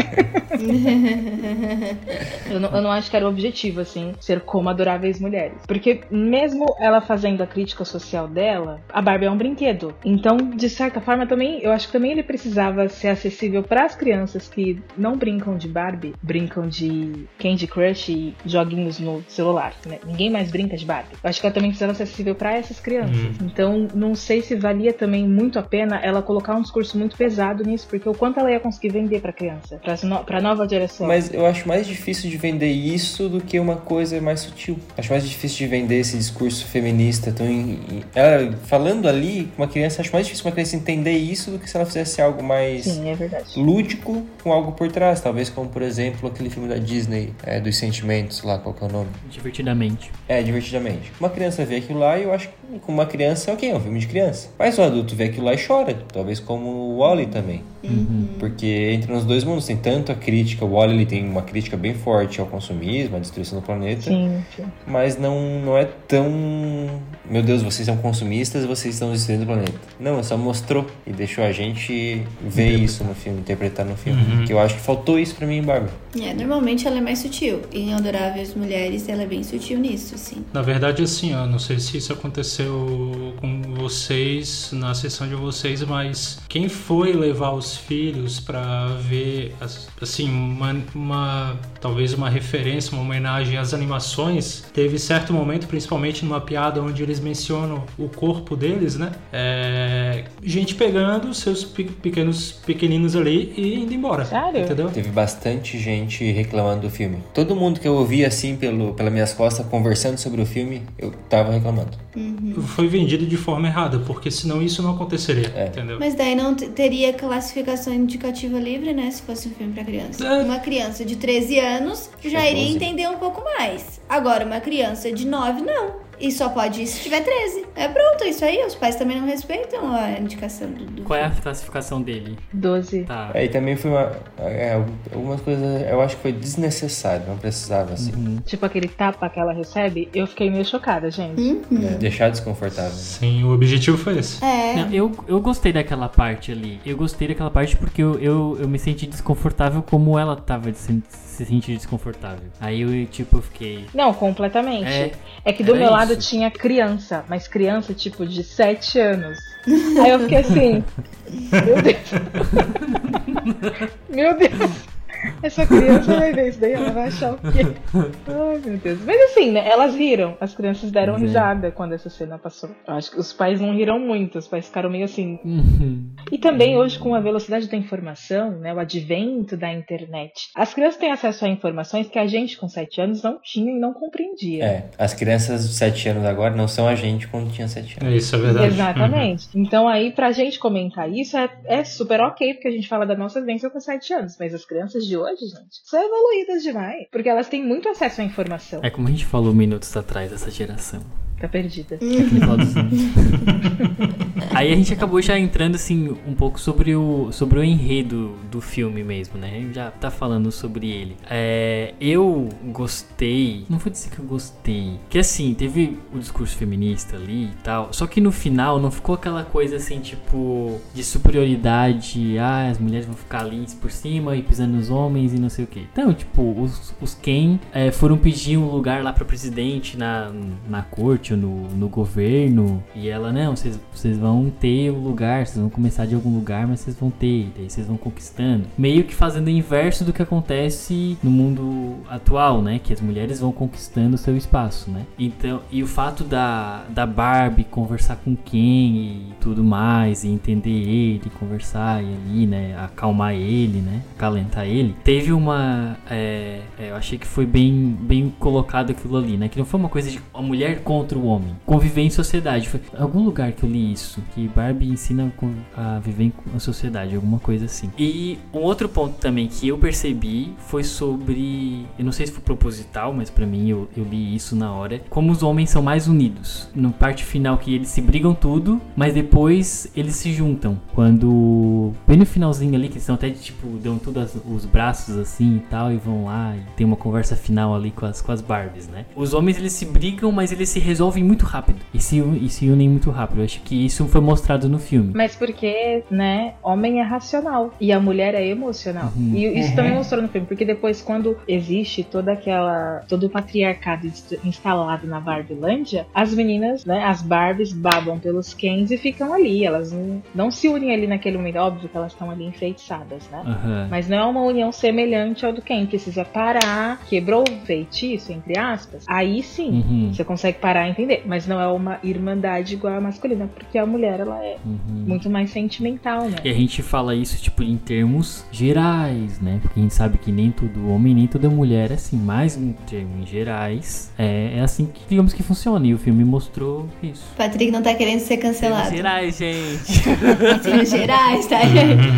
eu, não, eu não acho que era o objetivo, assim, ser como adoráveis mulheres. Porque mesmo ela fazendo a crítica social dela, a Barbie é um brinquedo. Então, de certa forma, também, eu acho que também ele precisava ser acessível para as crianças que não brincam de Barbie, brincam de Candy Crush e joguinhos no celular, né? Ninguém mais brinca de Barbie. Eu acho que ela também precisava ser acessível para essas crianças. Então, não sei se valia também muito a pena ela colocar um discurso muito pesado nisso, porque o quanto ela ia conseguir vender pra criança, pra, no, nova geração. Mas eu acho mais difícil de vender isso do que uma coisa mais sutil. Acho mais difícil de vender esse discurso feminista tão. em- em- Ela, falando ali, uma criança, acho mais difícil uma criança entender isso do que se ela fizesse algo mais Sim, é lúdico com algo por trás. Talvez como, por exemplo, aquele filme da Disney, é, dos sentimentos lá, qual que é o nome? Divertidamente. É, divertidamente. Uma criança vê aquilo lá e eu acho que com uma criança, ok, é um filme de criança. Mas o adulto vê aquilo lá e chora. Talvez como o Wally também. Porque entra nos dois mundos. Tem tanto a crítica, o Wally ele tem uma crítica bem forte ao consumismo, à destruição do planeta. Sim, sim. Mas não, não é tão. Meu Deus, vocês são consumistas, vocês estão destruindo o planeta. Não, só mostrou e deixou a gente ver isso no filme, interpretar no filme. Que eu acho que faltou isso pra mim em Barbie. É, normalmente ela é mais sutil. E em Adoráveis Mulheres ela é bem sutil nisso, assim. Na verdade, assim, ó, não sei se isso aconteceu com vocês, na sessão de vocês, mas quem foi levar os filhos para ver, assim, uma, uma, talvez uma referência, uma homenagem às animações, teve certo momento, principalmente numa piada onde eles mencionam o corpo deles, né? É, gente pegando seus pequenos pequeninos ali e indo embora. Sério? Entendeu? Teve bastante gente reclamando do filme. Todo mundo que eu ouvi assim pelo, pelas minhas costas conversando sobre o filme, eu tava reclamando. Uhum. Foi vendido de forma errada, porque senão isso não aconteceria, é. entendeu? Mas daí não teria classificação indicativa livre, né? Se fosse um filme para criança. É. Uma criança de 13 anos já é iria entender um pouco mais. Agora, uma criança de 9, não. E só pode ir se tiver 13. É pronto, é isso aí. Os pais também não respeitam a indicação do. do Qual é a classificação dele? 12. Tá. É, e também foi uma. É, algumas coisas eu acho que foi desnecessário, não precisava assim. Uhum. Tipo aquele tapa que ela recebe, eu fiquei meio chocada, gente. Uhum. É, deixar desconfortável. Sim, o objetivo foi esse. É. Não, eu, eu gostei daquela parte ali. Eu gostei daquela parte porque eu, eu, eu me senti desconfortável como ela tava se, se sentir desconfortável. Aí eu, tipo, fiquei. Não, completamente. É, é que do meu isso. lado tinha criança, mas criança tipo de 7 anos. Aí eu fiquei assim. Meu Deus. meu Deus. Essa criança vai ver isso daí, ela vai achar o quê? Ai, meu Deus. Mas assim, né? Elas riram. As crianças deram Sim. risada quando essa cena passou. Eu acho que os pais não riram muito, os pais ficaram meio assim. Uhum. E também hoje, com a velocidade da informação, né? O advento da internet, as crianças têm acesso a informações que a gente com 7 anos não tinha e não compreendia. É, as crianças de 7 anos agora não são a gente quando tinha 7 anos. É, isso é verdade. Exatamente. Uhum. Então aí, pra gente comentar isso, é, é super ok, porque a gente fala da nossa vivência com 7 anos, mas as crianças de hoje, gente, são evoluídas demais. Porque elas têm muito acesso à informação. É como a gente falou minutos atrás dessa geração. Tá perdida. Aí a gente acabou já entrando assim um pouco sobre o, sobre o enredo do filme mesmo, né? A gente já tá falando sobre ele. É, eu gostei. Não vou dizer que eu gostei. Que assim, teve o discurso feminista ali e tal. Só que no final não ficou aquela coisa assim, tipo, de superioridade. Ah, as mulheres vão ficar ali por cima e pisando nos homens e não sei o que. Então, tipo, os, os Ken é, foram pedir um lugar lá pra presidente na, na corte no, no governo. E ela, não, vocês, vocês vão ter o um lugar, vocês vão começar de algum lugar, mas vocês vão ter, daí vocês vão conquistando. Meio que fazendo o inverso do que acontece no mundo atual, né? Que as mulheres vão conquistando o seu espaço, né? Então, e o fato da, da Barbie conversar com quem e tudo mais, e entender ele, conversar e ali, né? Acalmar ele, né? Acalentar ele. Teve uma. É, é, eu achei que foi bem, bem colocado aquilo ali, né? Que não foi uma coisa de uma mulher contra o homem. Conviver em sociedade. Foi algum lugar que eu li isso. Que Barbie ensina a viver em sociedade. Alguma coisa assim. E um outro ponto também que eu percebi foi sobre. Eu não sei se foi proposital, mas para mim eu, eu li isso na hora. Como os homens são mais unidos. No parte final que eles se brigam tudo, mas depois eles se juntam. Quando. Bem no finalzinho ali, que eles estão até tipo, dão todos os braços assim e tal, e vão lá e tem uma conversa final ali com as, com as Barbies, né? Os homens eles se brigam, mas eles se resolvem resolvem muito rápido e se, e se unem muito rápido. Eu acho que isso foi mostrado no filme. Mas porque, né, homem é racional e a mulher é emocional. Uhum. E isso uhum. também mostrou no filme, porque depois quando existe toda aquela todo o patriarcado instalado na Barbilândia, as meninas, né, as Barbies babam pelos Kens e ficam ali, elas não, não se unem ali naquele momento, óbvio que elas estão ali enfeitiçadas, né? Uhum. Mas não é uma união semelhante ao do Ken, precisa parar, quebrou o feitiço, entre aspas. Aí sim, uhum. você consegue parar entender. Mas não é uma irmandade igual a masculina, porque a mulher ela é uhum. muito mais sentimental, né? E a gente fala isso, tipo, em termos gerais, né? Porque a gente sabe que nem todo homem, nem toda mulher é assim. Mas em termos gerais, é, é assim que, digamos que funciona. E o filme mostrou isso. Patrick não tá querendo ser cancelado. Termos gerais, gente. em termos gerais, tá, gente?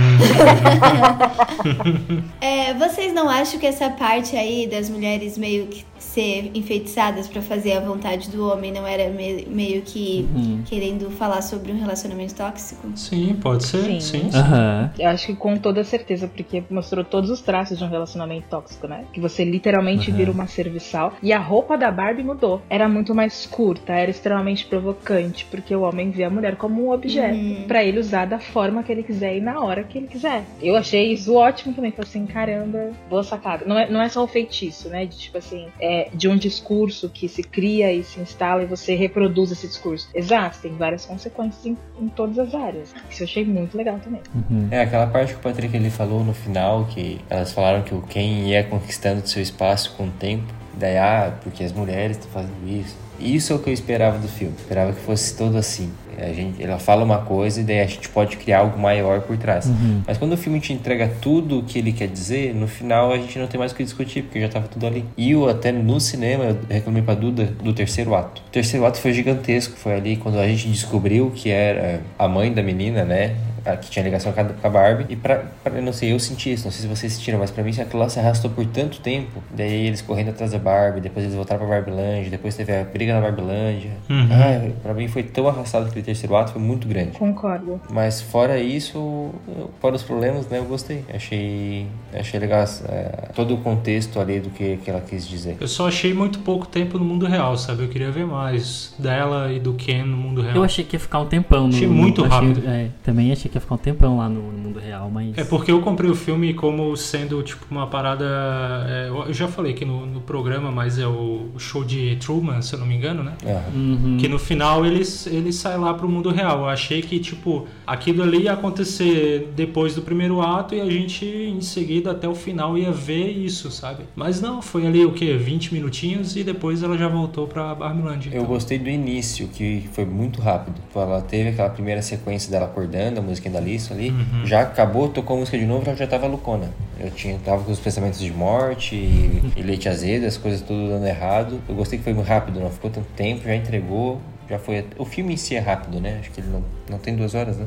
é, vocês não acham que essa parte aí das mulheres meio que ser enfeitiçadas para fazer a vontade do homem não era me meio que uhum. querendo falar sobre um relacionamento tóxico? Sim, pode ser. Sim. sim, sim. Uhum. Eu acho que com toda certeza, porque mostrou todos os traços de um relacionamento tóxico, né? Que você literalmente uhum. vira uma serviçal. E a roupa da Barbie mudou. Era muito mais curta, era extremamente provocante, porque o homem vê a mulher como um objeto uhum. para ele usar da forma que ele quiser e na hora que ele quiser. Eu achei isso ótimo também. Falei assim, caramba, boa sacada. Não é, não é só o feitiço, né? De tipo assim, é é, de um discurso que se cria e se instala e você reproduz esse discurso. Exato, tem várias consequências em, em todas as áreas. Isso eu achei muito legal também. Uhum. É, aquela parte que o Patrick ele falou no final, que elas falaram que o Ken ia conquistando seu espaço com o tempo. Daí, ah, porque as mulheres estão fazendo isso. Isso é o que eu esperava do filme. Esperava que fosse todo assim. A gente, ela fala uma coisa e daí a gente pode criar algo maior por trás. Uhum. Mas quando o filme te entrega tudo o que ele quer dizer, no final a gente não tem mais o que discutir, porque já tava tudo ali. E eu até no cinema, eu reclamei pra Duda do terceiro ato. O terceiro ato foi gigantesco. Foi ali quando a gente descobriu que era a mãe da menina, né? Que tinha ligação com a, com a Barbie. E pra, pra- eu não sei, eu senti isso, não sei se vocês sentiram, mas pra mim aquilo lá se arrastou por tanto tempo. Daí eles correndo atrás da Barbie, depois eles voltaram pra Barbieland, depois teve a briga na Barbieland. Uhum. Ai, pra mim foi tão arrastado aquele terceiro ato, foi muito grande. Concordo. Mas fora isso, fora os problemas, né, eu gostei. Achei, achei legal é, todo o contexto ali do que, que ela quis dizer. Eu só achei muito pouco tempo no mundo real, sabe? Eu queria ver mais dela e do Ken no mundo real. Eu achei que ia ficar um tempão no. Achei muito achei- rápido. é, também achei que ia ficar um tempão lá no, no mundo real, mas. É porque eu comprei o filme como sendo tipo uma parada. é, eu já falei aqui no, no programa, mas é o show de Truman, se eu não me engano, né? Ah, Uhum. Que no final eles, eles saem lá pro mundo real. Eu achei que, tipo, aquilo ali ia acontecer depois do primeiro ato e a gente, em seguida, até o final, ia ver isso, sabe? Mas não, foi ali o quê? 20 minutinhos e depois ela já voltou pra Barmilândia. Eu então. gostei do início, que foi muito rápido. Ela teve aquela primeira sequência dela acordando, a música da Alice ali. Uhum. Já acabou, tocou a música de novo, ela já tava loucona. Eu tinha, tava com os pensamentos de morte e, e leite azedo, as coisas tudo dando errado. Eu gostei que foi muito rápido, não ficou tanto tempo, já entregou. Já foi. O filme em si é rápido, né? Acho que ele não, não tem duas horas, né?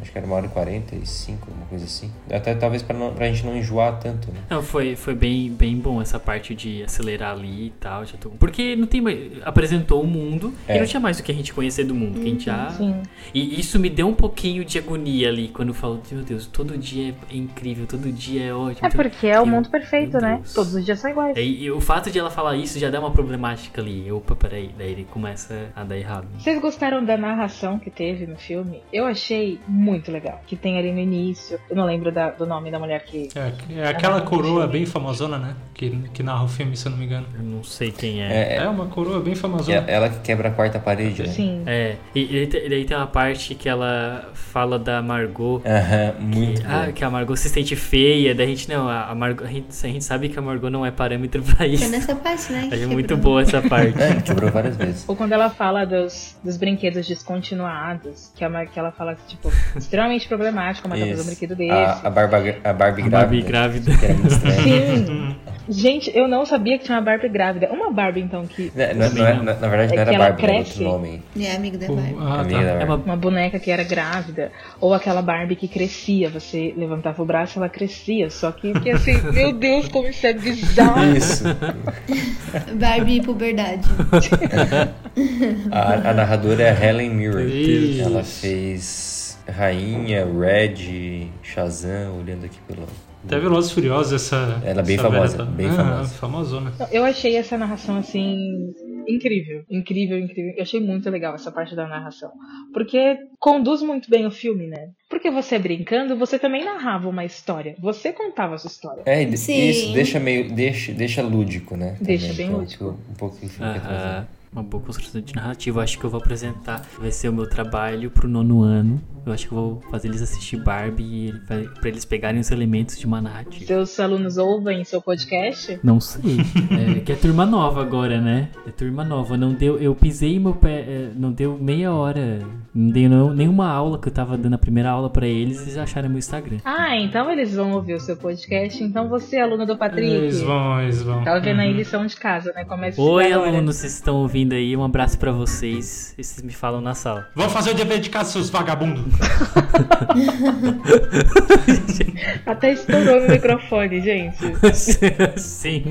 Acho que era uma hora e quarenta e cinco, uma coisa assim. Até talvez pra, não, pra gente não enjoar tanto, né? Não, foi, foi bem, bem bom essa parte de acelerar ali e tal. Já tô... Porque não tem mais. Apresentou o mundo É. e não tinha mais o que a gente conhecer do mundo. Que a gente já... Sim. E isso me deu um pouquinho de agonia ali quando eu falo, meu Deus, todo dia é incrível, todo dia é ótimo. É porque é o mundo perfeito, né? Todos os dias são iguais. E, e o fato de ela falar isso já dá uma problemática ali. Eu, Opa, peraí, daí ele começa a dar errado. Vocês gostaram da narração que teve no filme? Eu achei muito legal. Que tem ali no início. Eu não lembro da- do nome da mulher que. É, é aquela coroa bem famosona, né? Que, que narra o filme, se eu não me engano. Eu não sei quem é. É, É uma coroa bem é famosona. ela que quebra a quarta parede, né? Sim. É, e, e daí- daí tem uma parte que ela fala da Margot. Aham, muito que, ah, que a Margot se sente feia, daí a gente não, a, a Margot, a gente, a gente sabe que a Margot não é parâmetro pra É isso. nessa parte, né? quebrou. muito boa essa parte. É, quebrou várias vezes. Ou quando ela fala dos, dos brinquedos descontinuados, que, é uma, que ela fala, tipo, extremamente problemático, é que fazer um Isso. brinquedo desse. A, a, Barba, a Barbie A grávida. Barbie grávida. Era. Sim. Gente, eu não sabia que tinha uma Barbie grávida. Uma Barbie, então, que. Né, não- não é- na, na verdade É não era que ela Barbie, era cresce. outro nome. É amigo da Barbie. ah, Amiga tá. da É Barbie. uma Uma boneca que era grávida. Ou aquela Barbie que crescia. Você levantava o braço e ela crescia. Só que, que assim, meu Deus, como isso é bizarro. Isso. Barbie e puberdade. A, a narradora é a Helen Mirren. Isso. Ela fez Rainha, Red, Shazam, olhando aqui pelo. Até Velozes e Furiosos, essa. Ela é bem essa famosa, tá- bem Ah, famosa. famosona. Eu achei essa narração, assim, incrível. Incrível, incrível. Eu achei muito legal essa parte da narração. Porque conduz muito bem o filme, né? Porque você brincando, você também narrava uma história. Você contava a sua história. É, Sim. isso deixa meio. Deixa, deixa lúdico, né? Deixa Também, bem que é o lúdico. Um pouco que o filme quer trazer. Aham, uma boa construção de narrativa. Acho que eu vou apresentar. Vai ser o meu trabalho pro nono ano. Eu acho que eu vou fazer eles assistir Barbie e pra eles pegarem os elementos de narrativa. Seus alunos ouvem seu podcast? Não sei. É que é turma nova agora, né? É turma nova. Não deu. Eu pisei meu pé. é, não deu meia hora. Não deu não- nenhuma aula que eu tava dando a primeira aula pra eles e eles acharam meu Instagram. Ah, então eles vão ouvir o seu podcast. Então você, aluno do Patrick, Eles vão, eles vão. tá vendo aí Uhum. lição de casa, né? Começa Oi, alunos, vocês estão ouvindo aí? Um abraço pra vocês. E vocês me falam na sala. Vão fazer o dever de casa, seus vagabundos. Até estourou no microfone, gente. Sim.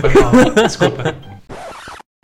Foi mal. Desculpa.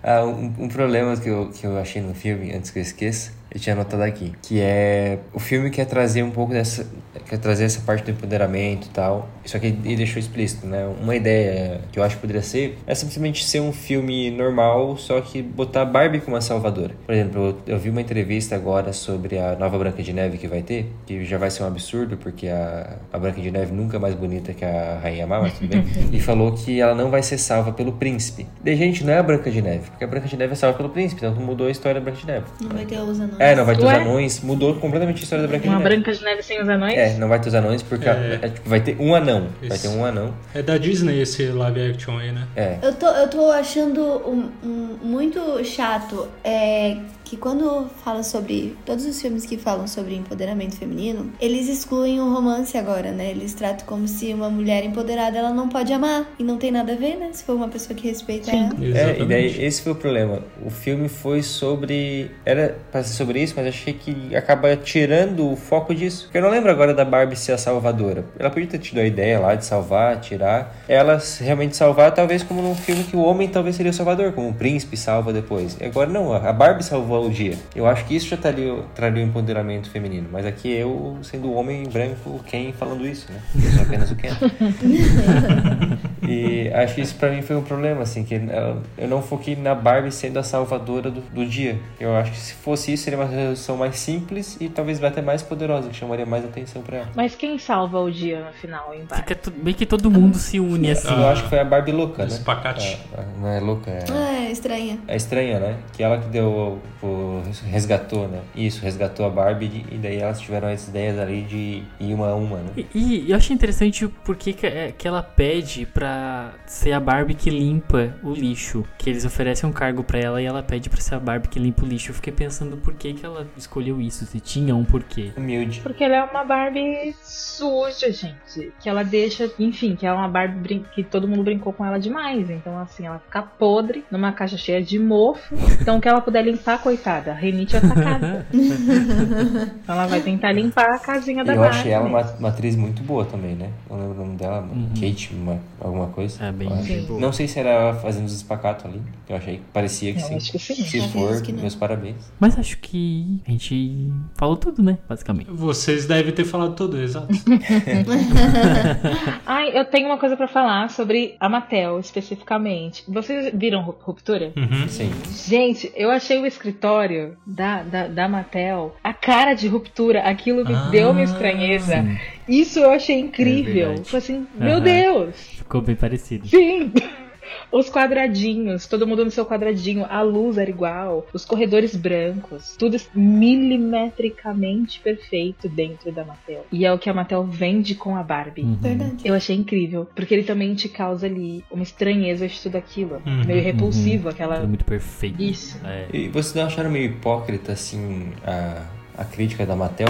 Ah, um, um problema que eu, que eu achei no filme, antes que eu esqueça, Eu tinha anotado aqui. Que é. O filme quer trazer um pouco dessa. Quer trazer essa parte do empoderamento e tal. Só que ele deixou explícito, né? Uma ideia que eu acho que poderia ser é simplesmente ser um filme normal, só que botar Barbie como a salvadora. Por exemplo, eu, vi uma entrevista agora sobre a nova Branca de Neve que vai ter, que já vai ser um absurdo, porque a, a Branca de Neve nunca é mais bonita que a Rainha Má, mas tudo bem. e falou que ela não vai ser salva pelo príncipe. De gente, não é a Branca de Neve, porque a Branca de Neve é salva pelo príncipe, então mudou a história da Branca de Neve. Não vai ter os anões. É, não vai ter os Ué? anões, mudou completamente a história da Branca Uma de Neve. Branca de Neve sem os anões? É, não vai ter os anões porque É. é, tipo, vai ter um anão. Vai Isso. ter um anão. É da Disney esse live action aí, né? É. Eu tô, eu tô achando um- um- muito chato é, que quando fala sobre. Todos os filmes que falam sobre empoderamento feminino, eles excluem o romance agora, né? Eles tratam como se uma mulher empoderada ela não pode amar. E não tem nada a ver, né? Se for uma pessoa que respeita ela. É, e daí esse foi o problema. O filme foi sobre. Era pra ser sobre isso, mas achei que acaba tirando o foco disso. Porque eu não lembro agora da Barbie ser a salvadora. Ela podia ter tido a ideia lá de salvar, tirar. Ela realmente salvar, talvez como num filme que o homem talvez seria o salvador, como o príncipe salva depois. E agora não, a Barbie salvou Eu acho que isso já traria, traria o empoderamento feminino. Mas aqui eu, sendo homem branco, Ken falando isso, né? Eu sou apenas o Ken. E acho que isso pra mim foi um problema, assim, que ela- eu não foquei na Barbie sendo a salvadora do, do dia. Eu acho que se fosse isso, seria uma resolução mais simples e talvez até mais poderosa, que chamaria mais atenção pra ela. Mas quem salva o dia no final em Barbie? Fica tu- bem que todo mundo se une assim. Eu acho que foi a Barbie louca, né? Espacate. A- a- não é louca, é, Ah, é estranha. é estranha, né? Que ela que deu, o, resgatou, né? Isso, resgatou a Barbie e daí elas tiveram as ideias ali de ir uma a uma, né? E, e eu achei interessante porque que, é- que ela pede pra ser a Barbie que limpa o lixo. Que eles oferecem um cargo pra ela e ela pede pra ser a Barbie que limpa o lixo. Eu fiquei pensando por que, que ela escolheu isso, se tinha um porquê. Humilde. Porque ela é uma Barbie suja, gente. Que ela deixa, enfim, que é uma Barbie brin- que todo mundo brincou com ela demais. Então, assim, ela fica podre numa caixa cheia de mofo. Então, o que ela puder limpar, coitada, a Renite é atacada. então, ela vai tentar limpar a casinha da eu Barbie. achei ela uma, uma atriz muito boa também, né? Não lembro o nome dela, Kate, uma- alguma coisa. É, bem, boa. Não sei se era fazendo os espacatos ali. Eu achei que parecia que Eu sim. acho que sim. Se for, que meus parabéns. Mas acho que a gente falou tudo, né? Basicamente. Vocês devem ter falado tudo, exato. Ai, eu tenho uma coisa pra falar sobre a Mattel, especificamente. Vocês viram Ru- Ruptura? Uhum. Sim. Gente, eu achei o escritório da, da, da Mattel, a cara de ruptura, aquilo me Ah, deu uma estranheza. sim. Isso eu achei incrível. verdade. Foi assim, meu. Deus! Ficou bem parecido. Sim! Os quadradinhos, todo mundo no seu quadradinho, a luz era igual, os corredores brancos, tudo milimetricamente perfeito dentro da Mattel. E é o que a Mattel vende com a Barbie. Uhum. Verdade. Eu achei incrível, porque ele também te causa ali uma estranheza de tudo aquilo. Uhum, meio repulsivo, Tudo aquela. muito perfeito. Isso. É. E vocês não acharam meio hipócrita, assim, a, a crítica da Mattel?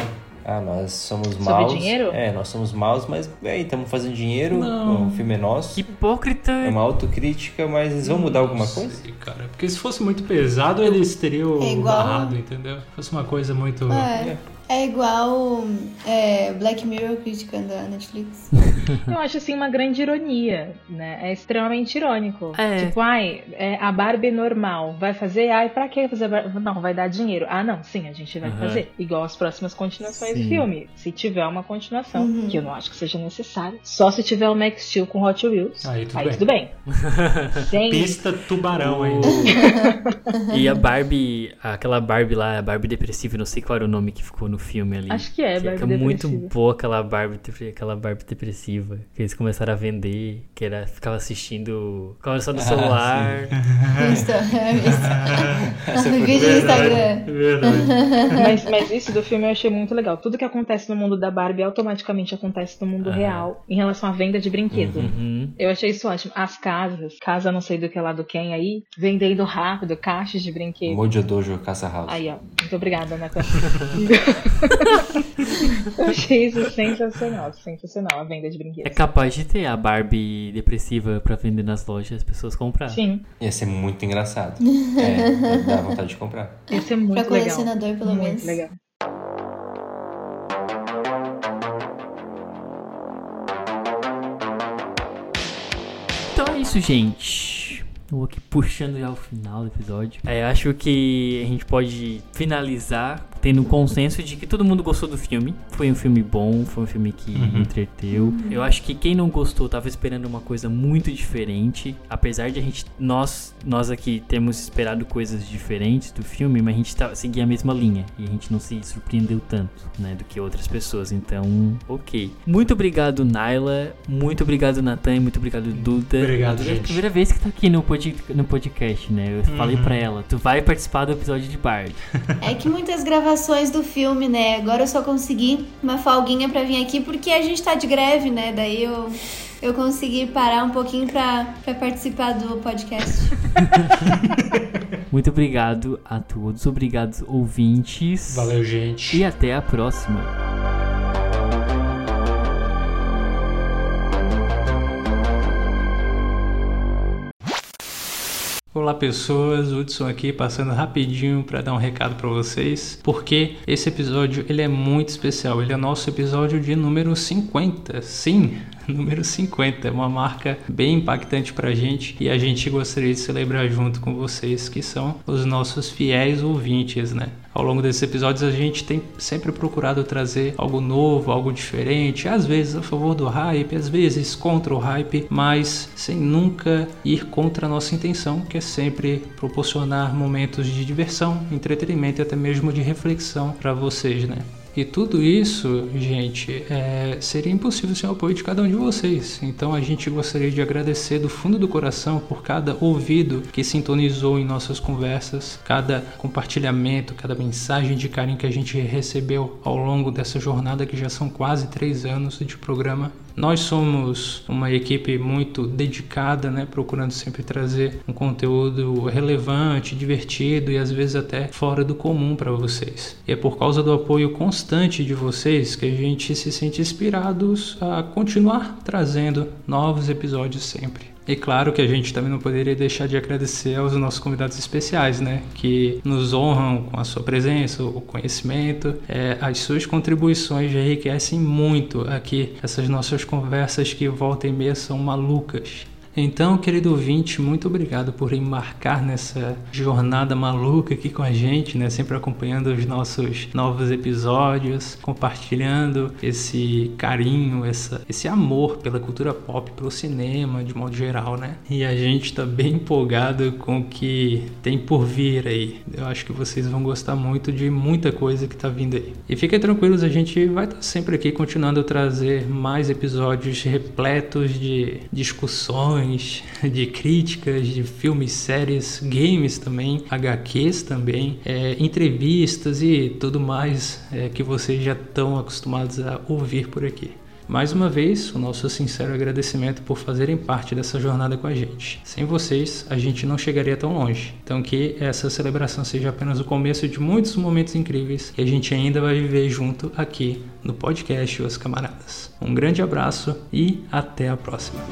Ah, nós somos Sobre maus. dinheiro? É, nós somos maus, mas, véi, estamos fazendo dinheiro, Não. o filme é nosso. Hipócrita. É uma autocrítica, mas eles vão mudar alguma Não coisa? sei, cara. Porque se fosse muito pesado, eles teriam É igual- barrado, entendeu? Se fosse uma coisa muito. É, é igual é, Black Mirror criticando a Netflix. Eu acho assim uma grande ironia, né? É extremamente irônico. É. Tipo, ai, é a Barbie normal vai fazer, ai, pra que fazer? a Bar- Não, vai dar dinheiro. Ah, não, sim, a gente vai Aham. fazer. Igual as próximas continuações Sim. do filme. Se tiver uma continuação, Uhum. que eu não acho que seja necessário. Só se tiver o Max Steel com Hot Wheels. Aí tudo aí bem. tudo bem. Sem Pista tubarão aí. E a Barbie, aquela Barbie lá, a Barbie depressiva, não sei qual era o nome que ficou no filme ali. Acho que é, que Barbie é muito boa aquela Barbie, aquela Barbie depressiva. Que eles começaram a vender, que era, ficava assistindo, ficava só no Ah, celular. Insta, é, Insta. Vídeo no Instagram. Verdade. mas, mas isso do filme eu achei muito legal. Tudo que acontece no mundo da Barbie automaticamente acontece no mundo Aham. real em relação à venda de brinquedo. Uhum. Eu achei isso ótimo. As casas, casa não sei do que lá do quem aí, vendendo rápido, caixas de brinquedo. Mojo Dojo Casa House. Aí, ó. Muito obrigada, Ana. Eu achei isso sensacional, sensacional, a venda de É brinquedos. capaz de ter a Barbie depressiva pra vender nas lojas e as pessoas comprar. Sim, Ia ser muito engraçado. é, dá vontade de comprar. é Pra muito legal. colecionador, pelo muito menos. legal. Então é isso, gente. Vou aqui puxando já o final do episódio. É, acho que a gente pode finalizar tendo um consenso de que todo mundo gostou do filme. Foi um filme bom, foi um filme que uhum. entreteu. Eu acho que quem não gostou tava esperando uma coisa muito diferente. Apesar de a gente, nós, nós aqui temos esperado coisas diferentes do filme, mas a gente tá, seguia a mesma linha. E a gente não se surpreendeu tanto, né, do que outras pessoas. Então, ok. Muito obrigado, Naila. Muito obrigado, Natan. Muito obrigado, Duda. Obrigado, gente. É a primeira vez que tá aqui no, pod, no podcast, né? Eu uhum. falei pra ela, tu vai participar do episódio de Bard. É que muitas gravações gravações do filme, né? Agora eu só consegui uma folguinha para vir aqui porque a gente tá de greve, né? Daí eu eu consegui parar um pouquinho para participar do podcast. Muito obrigado a todos, obrigados ouvintes. Valeu, gente. E até a próxima. Olá pessoas, Hudson aqui passando rapidinho para dar um recado para vocês, porque esse episódio ele é muito especial, ele é nosso episódio de número 50. Sim, número 50. É uma marca bem impactante para a gente e a gente gostaria de celebrar junto com vocês, que são os nossos fiéis ouvintes, né? Ao longo desses episódios a gente tem sempre procurado trazer algo novo, algo diferente, às vezes a favor do hype, às vezes contra o hype, mas sem nunca ir contra a nossa intenção, que é sempre proporcionar momentos de diversão, entretenimento e até mesmo de reflexão para vocês, né? E tudo isso, gente, é, seria impossível sem o apoio de cada um de vocês. Então a gente gostaria de agradecer do fundo do coração por cada ouvido que sintonizou em nossas conversas, cada compartilhamento, cada mensagem de carinho que a gente recebeu ao longo dessa jornada que já são quase três anos de programa. Nós somos uma equipe muito dedicada, né, procurando sempre trazer um conteúdo relevante, divertido e às vezes até fora do comum para vocês. E é por causa do apoio constante de vocês que a gente se sente inspirados a continuar trazendo novos episódios sempre. E claro que a gente também não poderia deixar de agradecer aos nossos convidados especiais, né? Que nos honram com a sua presença, o conhecimento. É, as suas contribuições enriquecem muito aqui essas nossas conversas que volta e meia são malucas. Então, querido ouvinte, muito obrigado por embarcar nessa jornada maluca aqui com a gente, né? Sempre acompanhando os nossos novos episódios, compartilhando esse carinho, essa, esse amor pela cultura pop, pelo cinema, de modo geral, né? E a gente tá bem empolgado com o que tem por vir aí. Eu acho que vocês vão gostar muito de muita coisa que tá vindo aí. E fiquem tranquilos, a gente vai estar tá sempre aqui continuando a trazer mais episódios repletos de discussões de críticas de filmes, séries, games também, HQs também, é, entrevistas e tudo mais é, que vocês já estão acostumados a ouvir por aqui. Mais uma vez, o nosso sincero agradecimento por fazerem parte dessa jornada com a gente. Sem vocês, a gente não chegaria tão longe. Então, que essa celebração seja apenas o começo de muitos momentos incríveis que a gente ainda vai viver junto aqui no podcast Os Camaradas. Um grande abraço e até a próxima.